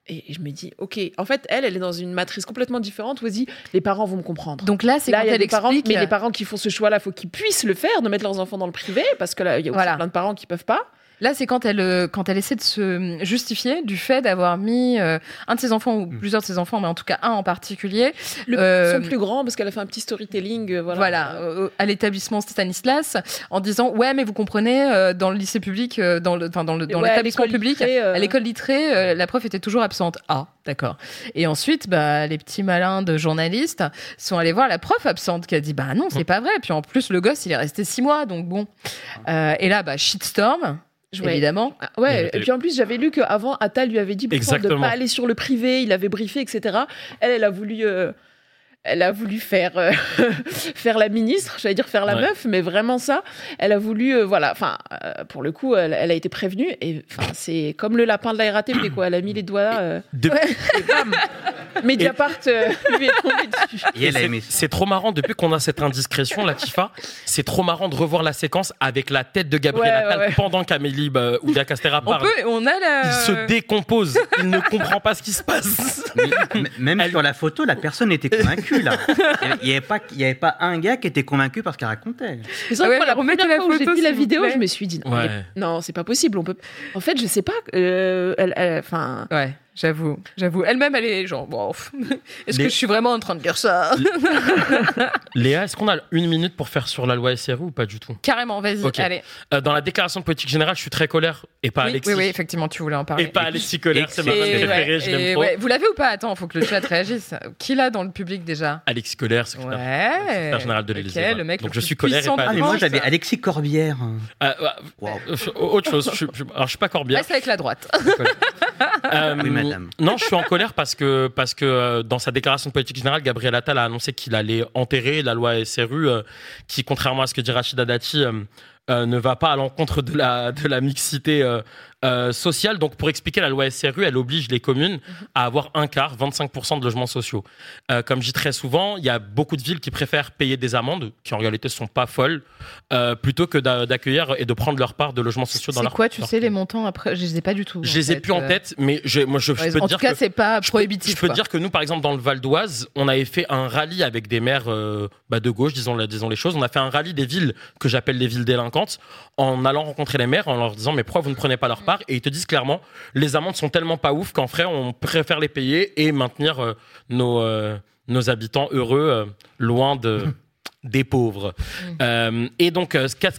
et je me dis, ok, en fait, elle, elle est dans une matrice complètement différente où elle dit, les parents vont me comprendre. Donc là, c'est Là, quand il y a elle des parents, explique. mais les parents qui font ce choix-là, faut qu'ils puissent le faire, de mettre leurs enfants dans le privé, parce que là, il y a aussi Voilà. plein de parents qui peuvent pas. Là, c'est quand elle, euh, quand elle essaie de se justifier du fait d'avoir mis euh, un de ses enfants, ou Mm. plusieurs de ses enfants, mais en tout cas un en particulier, Le, Euh, son plus grand, parce qu'elle a fait un petit storytelling, euh, voilà. voilà, euh, à l'établissement Stanislas, en disant Ouais, mais vous comprenez, euh, dans le lycée public, euh, dans le- enfin, dans le- dans Ouais, l'établissement l'école public, euh, à l'école littrée, euh, la prof était toujours absente. Ah, d'accord. Et ensuite, bah, les petits malins de journalistes sont allés voir la prof absente qui a dit Bah non, c'est pas vrai. Puis en plus, le gosse, il est resté six mois, donc bon. Euh, et là, bah, shitstorm, Ouais. évidemment. Ah, Ouais, Et- puis en plus, j'avais lu qu'avant, Attal lui avait dit pourtant de ne pas aller sur le privé, il avait briefé, etc. Elle, elle a voulu. euh, Elle a voulu faire, euh, faire la ministre, j'allais dire faire la Ouais. meuf, mais vraiment ça. Elle a voulu, euh, voilà, enfin, euh, pour le coup, elle, elle a été prévenue. Et enfin, c'est comme le lapin de la RATP, quoi. Elle a mis les doigts. euh, De- et bam Mediapart euh, lui est tombé dessus. Et elle a C'est- aimé ça. C'est trop marrant depuis qu'on a cette indiscrétion, la Tifa. C'est trop marrant de revoir la séquence avec la tête de Gabriel Ouais, Attal ouais, ouais. pendant qu'Amélie bah, ou Castera On parle. peut, on a la. Il se décompose, il ne comprend pas ce qui se passe. Mais même Elle- sur la photo, la personne était convaincue là. Il n'y avait, pas- il y avait pas un gars qui était convaincu par ce qu'elle racontait. C'est vrai Ah ouais, la première la fois où j'ai vu la vidéo, je me suis dit, non, Ouais. c'est pas possible. On peut... En fait, je sais pas. euh, elle, elle- enfin, Ouais, j'avoue, j'avoue. Elle-même, elle est genre, bon, est-ce Les- que je suis vraiment en train de dire ça Léa, est-ce qu'on a une minute pour faire sur la loi SRU ou pas du tout? Carrément, vas-y, Ok. allez. Euh, Dans la déclaration de politique générale, je suis très colère et pas oui, Alexis. oui, oui, effectivement, tu voulais en parler. Et pas Alexis Colère, c'est ma préférée, ouais, je l'aime ouais. Vous l'avez ou pas? Attends, faut que le chat réagisse. Qui l'a dans le public déjà? Alexis Colère, secrétaire Ouais. secrétaire général de l'Élysée. voilà. le mec Donc le je suis colère et pas de Ah, moi j'avais Alexis Corbière. Euh, Wow. euh, autre chose, je, je- alors je suis pas Corbière. Reste avec la droite. Euh, Oui, madame. Non, je suis en colère parce que, parce que euh, dans sa déclaration de politique générale, Gabriel Attal a annoncé qu'il allait enterrer la loi SRU, euh, qui, contrairement à ce que dit Rachida Dati, ne va pas à l'encontre de la, de la mixité euh, sociale. Donc, pour expliquer, la loi SRU, elle oblige les communes à avoir un quart, 25% de logements sociaux. Euh, comme je dis très souvent, il y a beaucoup de villes qui préfèrent payer des amendes, qui en réalité ne sont pas folles, euh, plutôt que d'a- d'accueillir et de prendre leur part de logements sociaux dans C'est leur quoi, tu sais, les montants après? Je les ai pas du tout. Je les ai plus en tête, mais je, moi, je, peux te en dire tout cas, c'est pas je peux- prohibitif. Je peux dire que nous, par exemple, dans le Val d'Oise, on avait fait un rallye avec des maires bah, de gauche, disons, disons les choses. On a fait un rallye des villes que j'appelle les villes délinquantes, en allant rencontrer les maires, en leur disant mais pourquoi vous ne prenez pas leur part? Et ils te disent clairement, les amendes sont tellement pas ouf qu'en vrai, on préfère les payer et maintenir euh, nos, euh, nos habitants heureux, euh, loin de des pauvres. Et donc, ce qu'a-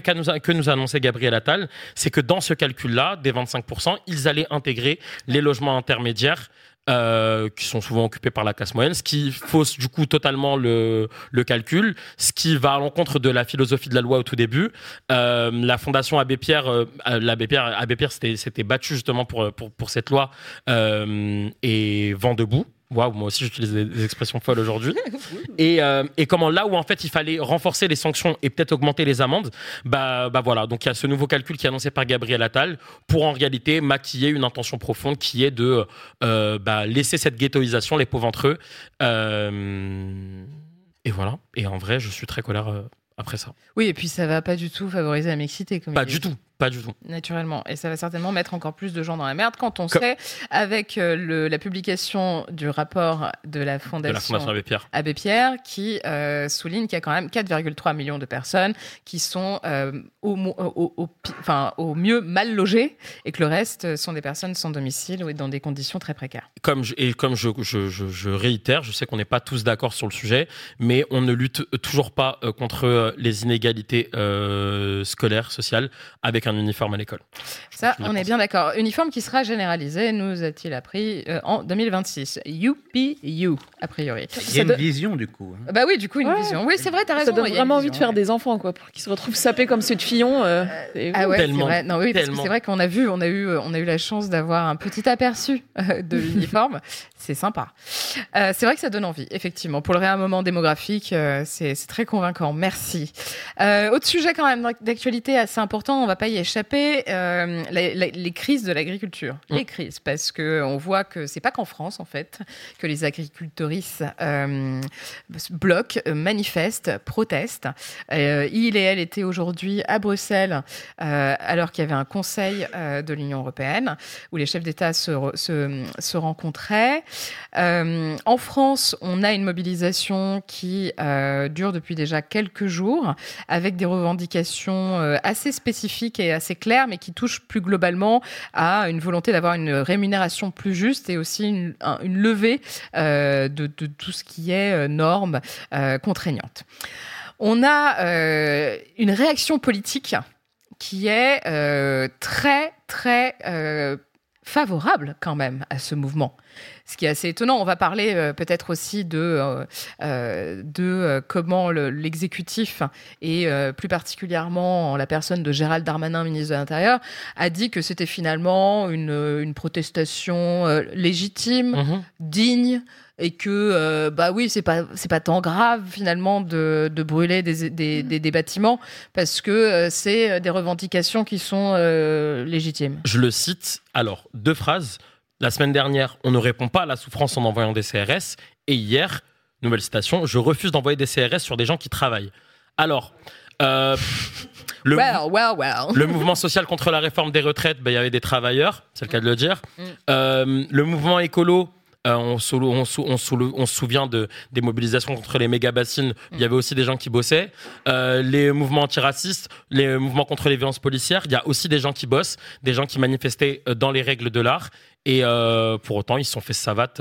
qu'a nous que nous a annoncé Gabriel Attal, c'est que dans ce calcul-là, des 25%, ils allaient intégrer les logements intermédiaires euh, qui sont souvent occupés par la classe moyenne, ce qui fausse du coup totalement le, le calcul, ce qui va à l'encontre de la philosophie de la loi au tout début. Euh, la fondation Abbé Pierre, euh, l'Abbé Pierre, Abbé Pierre s'était battu justement pour, pour, pour cette loi et vent debout. Waouh, moi aussi j'utilise des, expressions folles aujourd'hui. Et, euh, et comment là où en fait il fallait renforcer les sanctions et peut-être augmenter les amendes, bah, bah voilà. Donc il y a ce nouveau calcul qui est annoncé par Gabriel Attal pour en réalité maquiller une intention profonde qui est de euh, bah, laisser cette ghettoisation, les pauvres entre eux. Euh, Et voilà. Et en vrai, je suis très colère après ça. Oui, et puis ça va pas du tout favoriser la mixité. Comme Pas du tout. Pas du tout. Naturellement. Et ça va certainement mettre encore plus de gens dans la merde quand on Comme- sait, avec euh, le- la publication du rapport de la De Fondation, la Fondation Abbé Pierre. Abbé Pierre, qui euh, souligne qu'il y a quand même 4,3 millions de personnes qui sont euh, au, mo- au- au pi- enfin, au mieux mal logées et que le reste sont des personnes sans domicile ou dans des conditions très précaires. Comme je, et comme je, je, je, je réitère, je sais qu'on n'est pas tous d'accord sur le sujet, mais on ne lutte toujours pas contre les inégalités scolaires, sociales, avec un uniforme à l'école. Ça, on est bien d'accord. Uniforme qui sera généralisé, nous a-t-il appris, euh, en 2026. Youpi you, a priori. Il y a une vision du coup. hein. Bah oui, du coup, une Ouais. vision. Oui, c'est vrai, t'as raison. Ça donne il y a une vraiment envie de faire ouais. des enfants, quoi, pour qu'ils se retrouvent sapés comme ceux de Fillon. euh, et- Ah ouais, c'est Tellement. vrai. Non, oui, parce que Tellement. c'est vrai qu'on a vu, on a eu, euh, on a eu la chance d'avoir un petit aperçu euh, de l'uniforme. c'est sympa. Euh, c'est vrai que ça donne envie, effectivement. Pour le réarmement démographique, euh, c'est c'est très convaincant. Merci. Euh, autre sujet quand même d'actualité assez important, on va pas y échapper. euh, la- la- les crises de l'agriculture, Mm. les crises, parce que on voit que c'est pas qu'en France en fait que les agricultrices euh, bloquent, euh, manifestent, protestent. Euh, il et elle étaient aujourd'hui à Bruxelles alors qu'il y avait un conseil de l'Union européenne où les chefs d'État se, se, se rencontraient. En France, on a une mobilisation qui dure depuis déjà quelques jours avec des revendications assez spécifiques et assez claires, mais qui touchent plus globalement à une volonté d'avoir une rémunération plus juste et aussi une, un- une levée euh, de, tout ce qui est euh, normes euh, contraignantes. On a une réaction politique qui est très, très favorable quand même à ce mouvement. Ce qui est assez étonnant. On va parler euh, peut-être aussi de, euh, euh, de euh, comment le- l'exécutif, et euh, plus particulièrement en la personne de Gérald Darmanin, ministre de l'Intérieur, a dit que c'était finalement une, une protestation euh, légitime, Mhm. digne et que euh, bah oui c'est pas c'est pas tant grave finalement de, de brûler des, des, des- des bâtiments parce que euh, c'est des revendications qui sont euh, légitimes. Je le cite. Alors, deux phrases. La semaine dernière, on ne répond pas à la souffrance en envoyant des CRS. Et hier, nouvelle citation, je refuse d'envoyer des CRS sur des gens qui travaillent. Alors, euh, le, well well well. le mouvement social contre la réforme des retraites, ben, il y avait des travailleurs, c'est le cas de le dire. Mm. Euh, le mouvement écolo, euh, on, se, on, se- on se- on se souvient de, des mobilisations contre les méga bassines. Il y avait aussi des gens qui bossaient. Euh, les mouvements antiracistes, les mouvements contre les violences policières, il y a aussi des gens qui bossent, des gens qui manifestaient euh, dans les règles de l'art. Et euh, pour autant, ils se sont fait savate,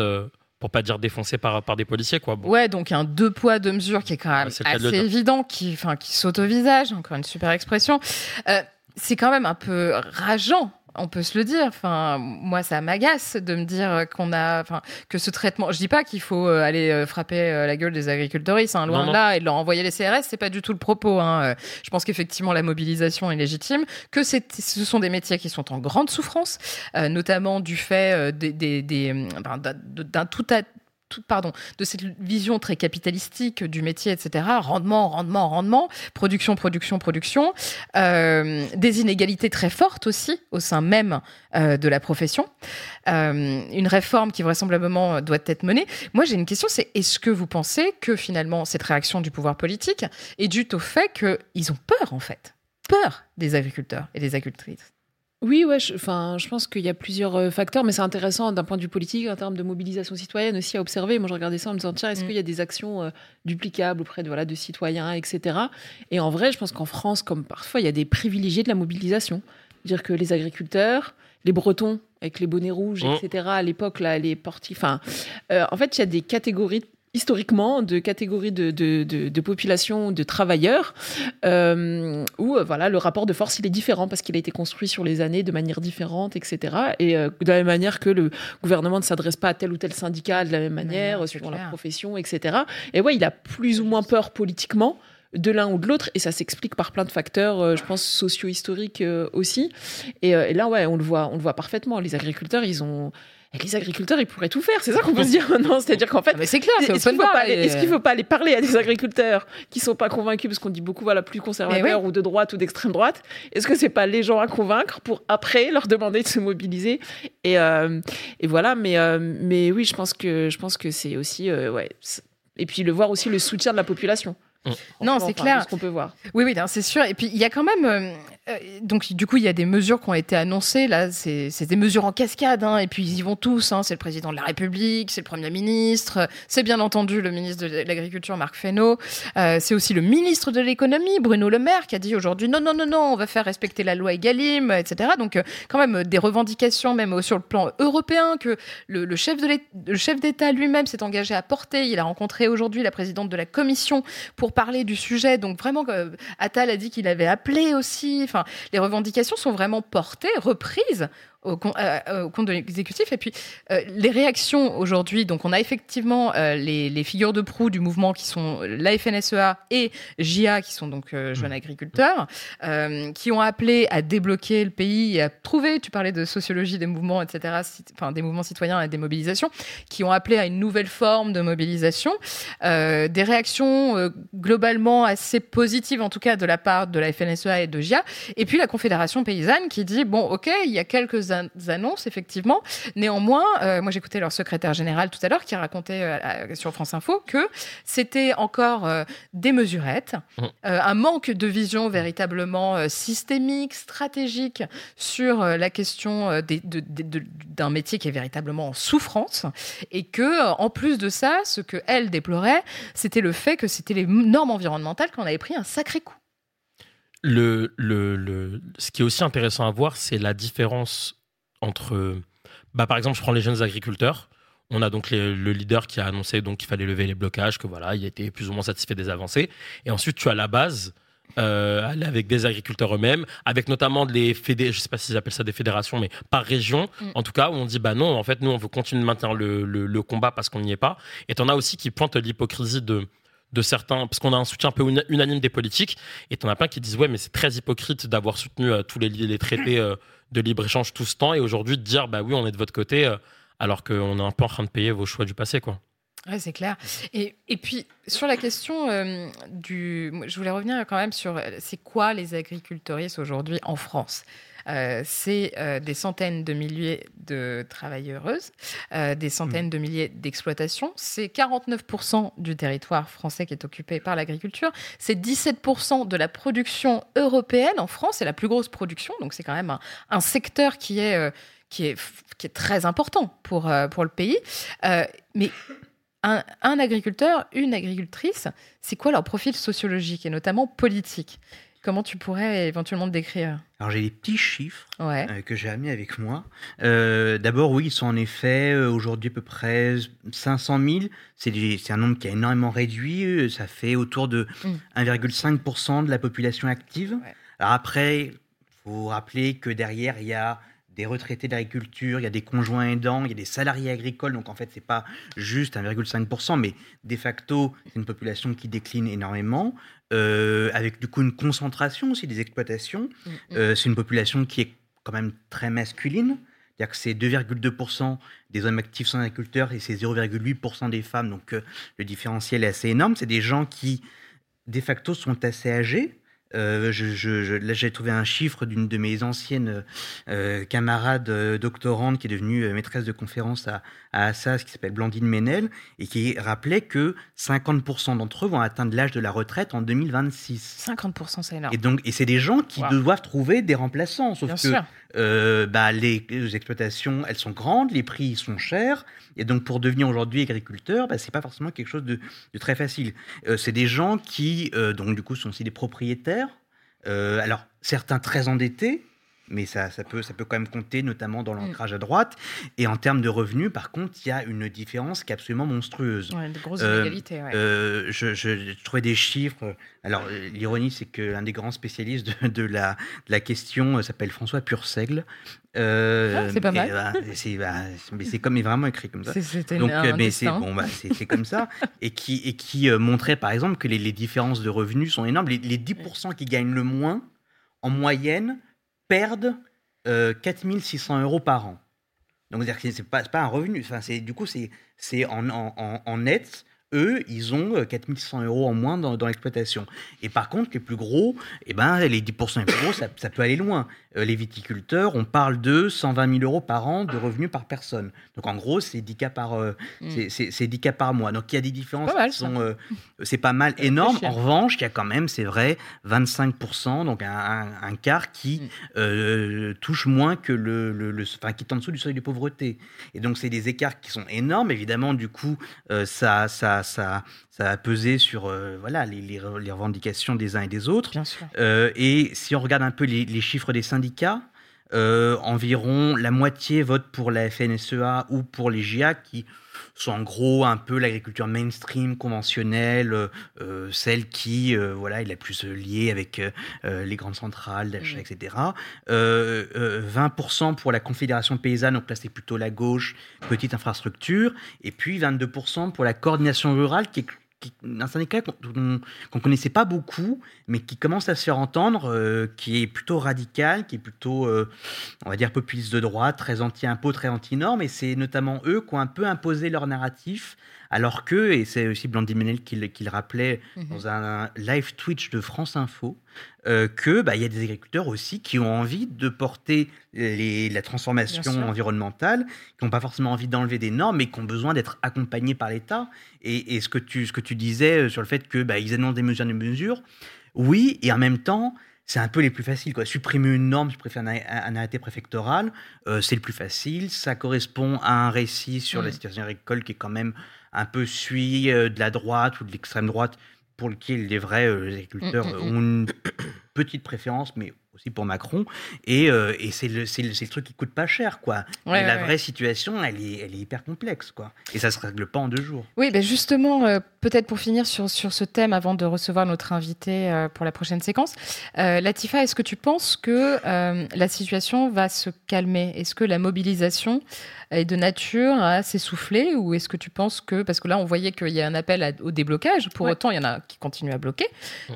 pour pas dire défoncés par, par des policiers. Quoi. Bon. Ouais, donc un deux poids, deux mesures qui est quand même Ouais, de le assez évident, qui, enfin, qui saute au visage, encore une super expression. Euh, c'est quand même un peu rageant. On peut se le dire. Enfin, moi, ça m'agace de me dire qu'on a, enfin, que ce traitement. Je dis pas qu'il faut euh, aller euh, frapper euh, la gueule des agriculteuristes, hein, loin Non, de non. là, et de leur envoyer les CRS. C'est pas du tout le propos. hein. Je pense qu'effectivement, la mobilisation est légitime, que ce sont des métiers qui sont en grande souffrance, euh, notamment du fait des, des- des, ben, d'un d'un tout à de cette vision très capitalistique du métier, etc. Rendement, rendement, rendement, production, production, production. Euh, des inégalités très fortes aussi au sein même euh, de la profession. Euh, une réforme qui vraisemblablement doit être menée. Moi, j'ai une question, c'est est-ce que vous pensez que finalement cette réaction du pouvoir politique est due au fait qu'ils ont peur, en fait? Peur des agriculteurs et des agricultrices Oui, ouais, je, enfin, je pense qu'il y a plusieurs euh, facteurs, mais c'est intéressant d'un point de vue politique, en termes de mobilisation citoyenne aussi à observer. Moi, je regardais ça en me disant, tiens, est-ce Mm. qu'il y a des actions euh, duplicables auprès de, voilà, de citoyens, etc. Et en vrai, je pense qu'en France, comme parfois, il y a des privilégiés de la mobilisation. Dire que les agriculteurs, les Bretons, avec les bonnets rouges, Mm. etc., à l'époque, là, les portifs. Enfin, euh, en fait, il y a des catégories historiquement de catégories de, de, de, de population de travailleurs euh, où euh, voilà le rapport de force il est différent parce qu'il a été construit sur les années de manière différente etc et euh, de la même manière que le gouvernement ne s'adresse pas à tel ou tel syndicat de la même manière manière, suivant la profession etc et ouais il a plus ou moins peur politiquement de l'un ou de l'autre et ça s'explique par plein de facteurs euh, je pense socio-historiques euh, aussi. Et, euh, et là ouais on le voit on le voit parfaitement. Les agriculteurs ils ont les agriculteurs ils pourraient tout faire c'est ça qu'on peut se dire maintenant c'est-à-dire qu'en fait Ah, mais c'est clair, c'est est-ce qu'il open faut, pas aller- et- est-ce qu'il faut pas aller parler à des agriculteurs qui sont pas convaincus parce qu'on dit beaucoup voilà plus conservateurs ou de droite ou d'extrême droite Est-ce que c'est pas les gens à convaincre pour après leur demander de se mobiliser et, euh, et voilà mais euh, mais oui je pense que je pense que c'est aussi euh, ouais Et puis le voir aussi le soutien de la population. Non, c'est clair. Ce qu'on peut voir. Oui, oui, non, c'est sûr. Et puis, il y a quand même. Euh, donc, du coup, il y a des mesures qui ont été annoncées. Là, c'est des mesures en cascade. hein, et puis, ils y vont tous. hein. c'est le président de la République, c'est le Premier ministre, c'est bien entendu le ministre de l'Agriculture, Marc Fesneau. Euh, c'est aussi le ministre de l'Économie, Bruno Le Maire, qui a dit aujourd'hui non, non, non, non, on va faire respecter la loi Egalim, etc. Donc, euh, quand même, des revendications, même sur le plan européen, que le, le chef d'État lui-même s'est engagé à porter. Il a rencontré aujourd'hui la présidente de la Commission pour parler du sujet. Donc vraiment, Attal a dit qu'il avait appelé aussi. Enfin, les revendications sont vraiment portées, reprises au, euh, au compte de l'exécutif. Et puis, euh, les réactions aujourd'hui, donc on a effectivement euh, les, les figures de proue du mouvement qui sont la FNSEA et JA, qui sont donc jeunes agriculteurs, euh, qui ont appelé à débloquer le pays et à trouver, tu parlais de sociologie des mouvements, etc., cit- enfin des mouvements citoyens et des mobilisations, qui ont appelé à une nouvelle forme de mobilisation. Des réactions globalement assez positives, en tout cas de la part de la FNSEA et de JA. Et puis la Confédération paysanne qui dit bon, ok, il y a quelques an- annonces effectivement. Néanmoins, euh, moi j'écoutais leur secrétaire général tout à l'heure qui racontait euh, sur France Info que c'était encore euh, des mesurettes, Mmh. euh, un manque de vision véritablement euh, systémique, stratégique sur la question des- de- de- de- d'un métier qui est véritablement en souffrance et que en plus de ça, ce que elle déplorait, c'était le fait que c'était les normes environnementales qu'on avait pris un sacré coup. Le, le, le- ce qui est aussi intéressant à voir, c'est la différence entre. Bah, par exemple, je prends les jeunes agriculteurs. On a donc les- le leader qui a annoncé donc qu'il fallait lever les blocages, que voilà, il était plus ou moins satisfait des avancées. Et ensuite, tu as la base, euh, avec des agriculteurs eux-mêmes, avec notamment des fédé, je sais pas s'ils appellent ça des fédérations, mais par région, Mm. en tout cas, où on dit bah non, en fait, nous, on veut continuer de maintenir le, le- le combat parce qu'on n'y est pas. Et t'en as aussi qui pointent l'hypocrisie de de certains, parce qu'on a un soutien un peu una- unanime des politiques, et t'en as plein qui disent ouais, mais c'est très hypocrite d'avoir soutenu euh, tous les, les traités euh, de libre échange tout ce temps, et aujourd'hui de dire bah oui, on est de votre côté, euh, alors qu'on est un peu en train de payer vos choix du passé, quoi. C'est clair. Et, puis, sur la question euh, du. Je voulais revenir quand même sur euh, c'est quoi les agriculteuristes aujourd'hui en France? Euh, C'est euh, des centaines de milliers de travailleuses, euh, des centaines de milliers d'exploitations. C'est 49% du territoire français qui est occupé par l'agriculture. C'est 17% de la production européenne en France. C'est la plus grosse production. Donc, c'est quand même un, secteur qui est. qui est, qui est très important pour, pour le pays. Mais un agriculteur, une agricultrice, c'est quoi leur profil sociologique et notamment politique? Comment tu pourrais éventuellement le décrire? Alors j'ai des petits chiffres Ouais. euh, que j'ai amenés avec moi. Euh, D'abord, oui, ils sont en effet euh, aujourd'hui à peu près 500 000. C'est un nombre qui a énormément réduit. Ça fait autour de Mm. 1,5% de la population active. Ouais. Alors après, il faut rappeler que derrière, il y a des retraités d'agriculture, il y a des conjoints aidants, il y a des salariés agricoles. Donc en fait, c'est pas juste 1,5%, mais de facto, c'est une population qui décline énormément, euh, avec du coup une concentration aussi des exploitations. Mm, mm. Euh, c'est une population qui est quand même très masculine. C'est-à-dire que c'est 2,2% des hommes actifs sont agriculteurs et c'est 0,8% des femmes. Donc euh, le différentiel est assez énorme. C'est des gens qui, de facto, sont assez âgés. Euh, je, je- je- là, j'ai trouvé un chiffre d'une de mes anciennes euh, camarades euh, doctorantes qui est devenue euh, maîtresse de conférence à, à Assas, qui s'appelle Blandine Ménel, et qui rappelait que 50% d'entre eux vont atteindre l'âge de la retraite en 2026. 50%, c'est énorme. Et donc, et c'est des gens qui Wow. doivent trouver des remplaçants. Sauf Bien que sûr. Euh, bah, les, exploitations, elles sont grandes, les prix sont chers, et donc pour devenir aujourd'hui agriculteur, bah, c'est pas forcément quelque chose de, très facile. Euh, c'est des gens qui, euh, donc du coup, sont aussi des propriétaires. Alors certains très endettés, mais ça, ça peut, ça peut quand même compter, notamment dans l'ancrage à droite. Et en termes de revenus, par contre, il y a une différence qui est absolument monstrueuse. Ouais, de grosses Euh, inégalités. ouais. Euh, je, je- je trouvais des chiffres. Alors, l'ironie, c'est que l'un des grands spécialistes de, de la, de la question euh, s'appelle François Purseigle. Euh, Ah, c'est pas mal. bah, c'est bah, mais c'est comme, mais vraiment écrit comme ça. C'était Donc, un mais c'est bon, bah, c'est comme ça, et qui et qui montrait par exemple que les, les différences de revenus sont énormes. Les, les 10% qui gagnent le moins, en moyenne, perdent euh, 4600 euros par an. Donc, c'est pas, un revenu. Enfin, du coup, c'est en, en, en- net. Eux, ils ont euh, 4600 euros en moins dans, dans l'exploitation. Et par contre, les plus gros, eh ben, les 10% les plus gros, ça peut aller loin. Euh, les viticulteurs, on parle de 120 000 euros par an de revenus par personne. Donc en gros, c'est 10 cas par, euh, Mm. c'est- 10 cas par mois. Donc il y a des différences mal, qui sont, euh, c'est pas mal énorme. En revanche, il y a quand même, c'est vrai, 25%, donc un, un- un quart qui Mm. euh, touche moins que le, le- le- enfin qui est en dessous du seuil de pauvreté. Et donc c'est des écarts qui sont énormes. Évidemment, du coup, ça, ça, ça, ça a pesé sur euh, voilà les, les re- les revendications des uns et des autres. Bien sûr. Euh, et si on regarde un peu les, les chiffres des syndicats, euh, environ la moitié vote pour la FNSEA ou pour les GIA qui sont en gros un peu l'agriculture mainstream conventionnelle, euh, celle qui euh, voilà est la plus liée avec euh, les grandes centrales d'achat, Mhm. etc. Euh, euh, 20% pour la Confédération paysanne, donc là c'est plutôt la gauche, petite infrastructure, et puis 22% pour la coordination rurale qui est qui- un syndicat qu'on qu'on connaissait pas beaucoup, mais qui commence à se faire entendre, euh, qui est plutôt radical, qui est plutôt, euh, on va dire, populiste de droite, très anti-impôt, très anti-normes, et c'est notamment eux qui ont un peu imposé leur narratif, alors que, et c'est aussi Blandine Menel qui, le- qui le rappelait Mhm. dans un live Twitch de France Info, euh, que bah, il y a des agriculteurs aussi qui ont envie de porter les- la transformation environnementale, qui n'ont pas forcément envie d'enlever des normes, mais qui ont besoin d'être accompagnés par l'État. Et, et ce, que tu, ce que tu disais euh, sur le fait que bah, annoncent des mesures, des mesures, oui, et en même temps, c'est un peu les plus faciles. Quoi. Supprimer une norme, je préfère un, un arrêté préfectoral, euh, c'est le plus facile. Ça correspond à un récit sur Mm. la situation agricole qui est quand même un peu suivi euh, de la droite ou de l'extrême droite, pour lequel les vrais euh, agriculteurs Mm, mm, euh, mm. ont une petite préférence, mais aussi pour Macron. Et, euh, et c'est le, c'est le, truc qui coûte pas cher, quoi. Ouais, la ouais, vraie situation, elle est, elle est hyper complexe, quoi. Et ça se règle pas en deux jours. Oui, ben justement, peut-être pour finir sur, sur ce thème, avant de recevoir notre invité euh, pour la prochaine séquence, euh, Latifa, est-ce que tu penses que euh, la situation va se calmer? Est-ce que la mobilisation est de nature à s'essouffler ou est-ce que tu penses que, parce que là on voyait qu'il y a un appel à- au déblocage, pour Ouais. autant il y en a qui continuent à bloquer,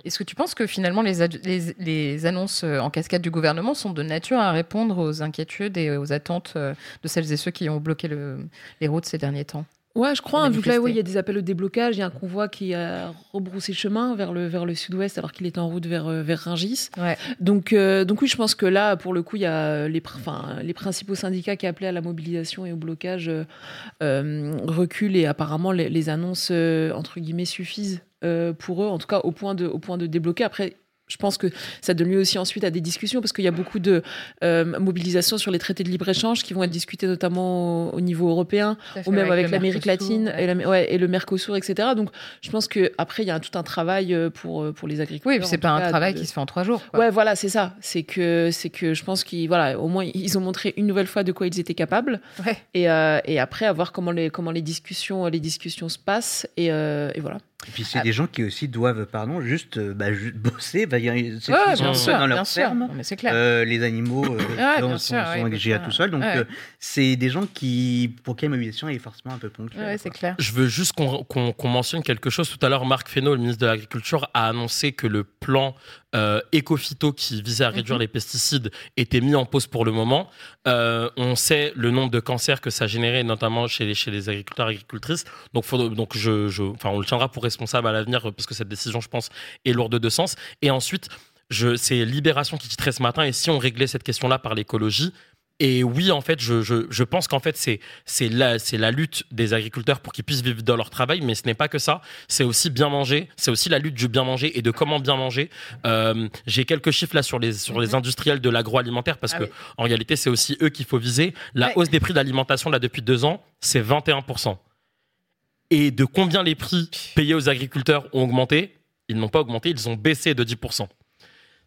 est-ce que tu penses que finalement les, ad- les, les annonces en cascade du gouvernement sont de nature à répondre aux inquiétudes et aux attentes de celles et ceux qui ont bloqué le- les routes ces derniers temps? Ouais, je crois, hein, vu que là, ouais, il y a des appels au déblocage, il y a un convoi qui a rebroussé chemin vers le, vers le sud-ouest alors qu'il était en route vers, euh, vers Rungis. Ouais. Donc, euh, donc oui, je pense que là, pour le coup, il y a les, pr- enfin, les principaux syndicats qui appelaient à la mobilisation et au blocage euh, euh, reculent et apparemment les, les annonces, euh, entre guillemets, suffisent euh, pour eux, en tout cas au point de, au point de débloquer. Après, je pense que ça donne lieu aussi ensuite à des discussions parce qu'il y a beaucoup de euh, mobilisations sur les traités de libre-échange qui vont être discutés notamment au, au niveau européen ou même avec, l'Amérique latine ouais. et, la- ouais, et le Mercosur, etc. Donc, je pense que après il y a tout un travail euh, pour, euh, pour les agriculteurs. Oui, c'est pas un cas, travail de- qui se fait en trois jours. quoi. Ouais, voilà, c'est ça. C'est que, c'est que je pense qu'ils, voilà, au moins ils ont montré une nouvelle fois de quoi ils étaient capables. Ouais. Et, euh, et après, à voir comment les, comment les discussions, les discussions se passent. Et, euh, et voilà. Et puis c'est Ah. des gens qui aussi doivent, pardon, juste, euh, bah, juste bosser. Bah, c'est Ouais, sûr, leur sûr. ferme. Non, mais c'est clair. Euh, les animaux euh, Ouais, sont, sûr, sont ouais, tout seuls. Donc, ouais. euh, c'est des gens qui, pour qui la mobilisation est forcément un peu ponctuelle. Ouais, c'est clair. Je veux juste qu'on mentionne quelque chose. Tout à l'heure, Marc Fesneau, le ministre de l'Agriculture, a annoncé que le plan euh, éco-phyto qui visait à réduire Mhm. les pesticides était mis en pause pour le moment. Euh, on sait le nombre de cancers que ça générait, notamment chez les, chez les agriculteurs et agricultrices. Donc, donc je, je, enfin, on le tiendra pour responsable à l'avenir parce que cette décision, je pense, est lourde de sens. Et ensuite, c'est Libération qui titrait ce matin. Et si on réglait cette question-là par l'écologie, et oui, en fait, je, je, je pense qu'en fait, c'est c'est la, c'est la lutte des agriculteurs pour qu'ils puissent vivre dans leur travail, mais ce n'est pas que ça. C'est aussi bien manger. C'est aussi la lutte du bien manger et de comment bien manger. Euh, J'ai quelques chiffres là sur les, sur les Mhm. industriels de l'agroalimentaire parce Ah que oui. en réalité, c'est aussi eux qu'il faut viser. La Ouais. hausse des prix de l'alimentation là depuis deux ans, c'est 21%. Et de combien les prix payés aux agriculteurs ont augmenté? Ils n'ont pas augmenté, ils ont baissé de 10%.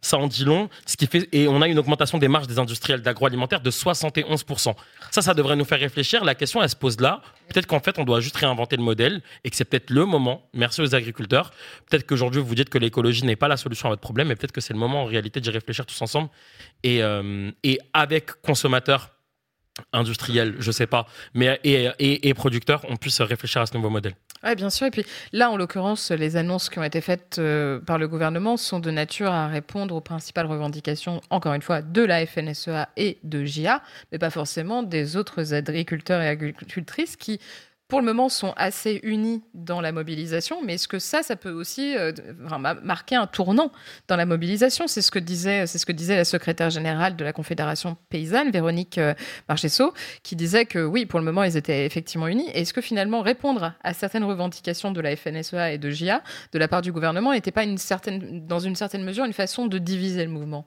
Ça en dit long, ce qui fait et on a une augmentation des marges des industriels d'agroalimentaire de 71%. Ça, ça devrait nous faire réfléchir. La question, elle se pose là. Peut-être qu'en fait, on doit juste réinventer le modèle et que c'est peut-être le moment. Merci aux agriculteurs. Peut-être qu'aujourd'hui, vous dites que l'écologie n'est pas la solution à votre problème, mais peut-être que c'est le moment en réalité d'y réfléchir tous ensemble et, euh, et avec consommateurs industriels, je sais pas, mais et, producteurs, on puisse réfléchir à ce nouveau modèle. Ouais, bien sûr. Et puis là, en l'occurrence, les annonces qui ont été faites euh, par le gouvernement sont de nature à répondre aux principales revendications, encore une fois, de la FNSEA et de JA, mais pas forcément des autres agriculteurs et agricultrices qui pour le moment, sont assez unis dans la mobilisation, mais est-ce que ça, ça peut aussi euh, marquer un tournant dans la mobilisation? C'est ce que disait, ce que disait la secrétaire générale de la Confédération paysanne, Véronique euh, Marchesso, qui disait que oui, pour le moment, ils étaient effectivement unis. Est-ce que finalement répondre à certaines revendications de la FNSEA et de JA de la part du gouvernement n'était pas dans une certaine mesure une façon de diviser le mouvement?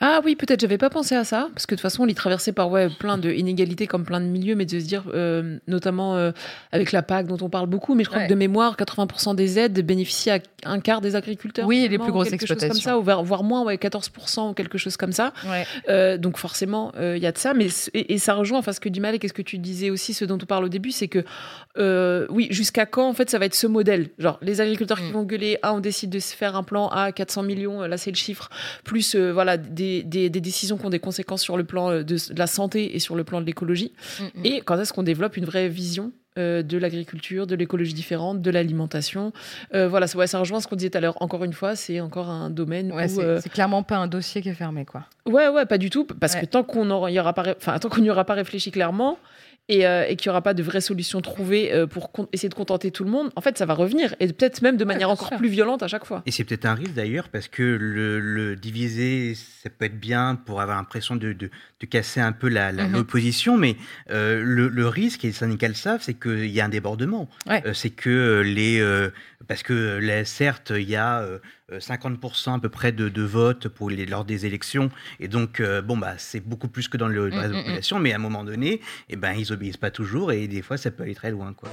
Ah oui, peut-être, j'avais pas pensé à ça, parce que de toute façon, on est traversé par ouais, plein d'inégalités comme plein de milieux, mais de se dire, euh, notamment euh, avec la PAC dont on parle beaucoup, mais je crois que de mémoire, 80% des aides bénéficient à un quart des agriculteurs. Oui, les plus grosses exploitations. Chose comme ça, voire moins, ouais, 14% ou quelque chose comme ça. Euh, donc forcément, il y a de ça, mais et, ça rejoint enfin ce que dit Mal et qu'est-ce que tu disais aussi, ce dont on parle au début, c'est que oui, jusqu'à quand en fait ça va être ce modèle, genre les agriculteurs qui mm. vont gueuler, ah on décide de se faire un plan à 400 millions, là c'est le chiffre, plus voilà des des, décisions qui ont des conséquences sur le plan euh, de, la santé et sur le plan de l'écologie. Mm, mm. Et quand est-ce qu'on développe une vraie vision euh, de l'agriculture, de l'écologie différente, de l'alimentation? Euh, voilà, ça, ça rejoint ce qu'on disait tout à l'heure. Encore une fois, c'est encore un domaine où c'est clairement pas un dossier qui est fermé, quoi. Ouais, ouais, pas du tout, parce que tant qu'on n'y aura pas, enfin tant qu'on n'y aura pas réfléchi clairement, euh, et, qu'il n'y aura pas de vraies solutions trouvées euh, pour essayer de contenter tout le monde, en fait, ça va revenir et peut-être même de manière encore plus violente à chaque fois. Et c'est peut-être un risque d'ailleurs parce que le, diviser, ça peut être bien pour avoir l'impression de, de, casser un peu l'opposition, la, mm-hmm. mais euh, le, risque, et les syndicats le savent, c'est qu'il y a un débordement. c'est que les. parce que là, certes, il y a 50% à peu près de, de votes pour les, lors des élections. Et donc, bon, bah, c'est beaucoup plus que dans le, la mm, mm, mm. population, mais à un moment donné, eh ben, ils obéissent pas toujours et des fois, ça peut aller très loin. Quoi.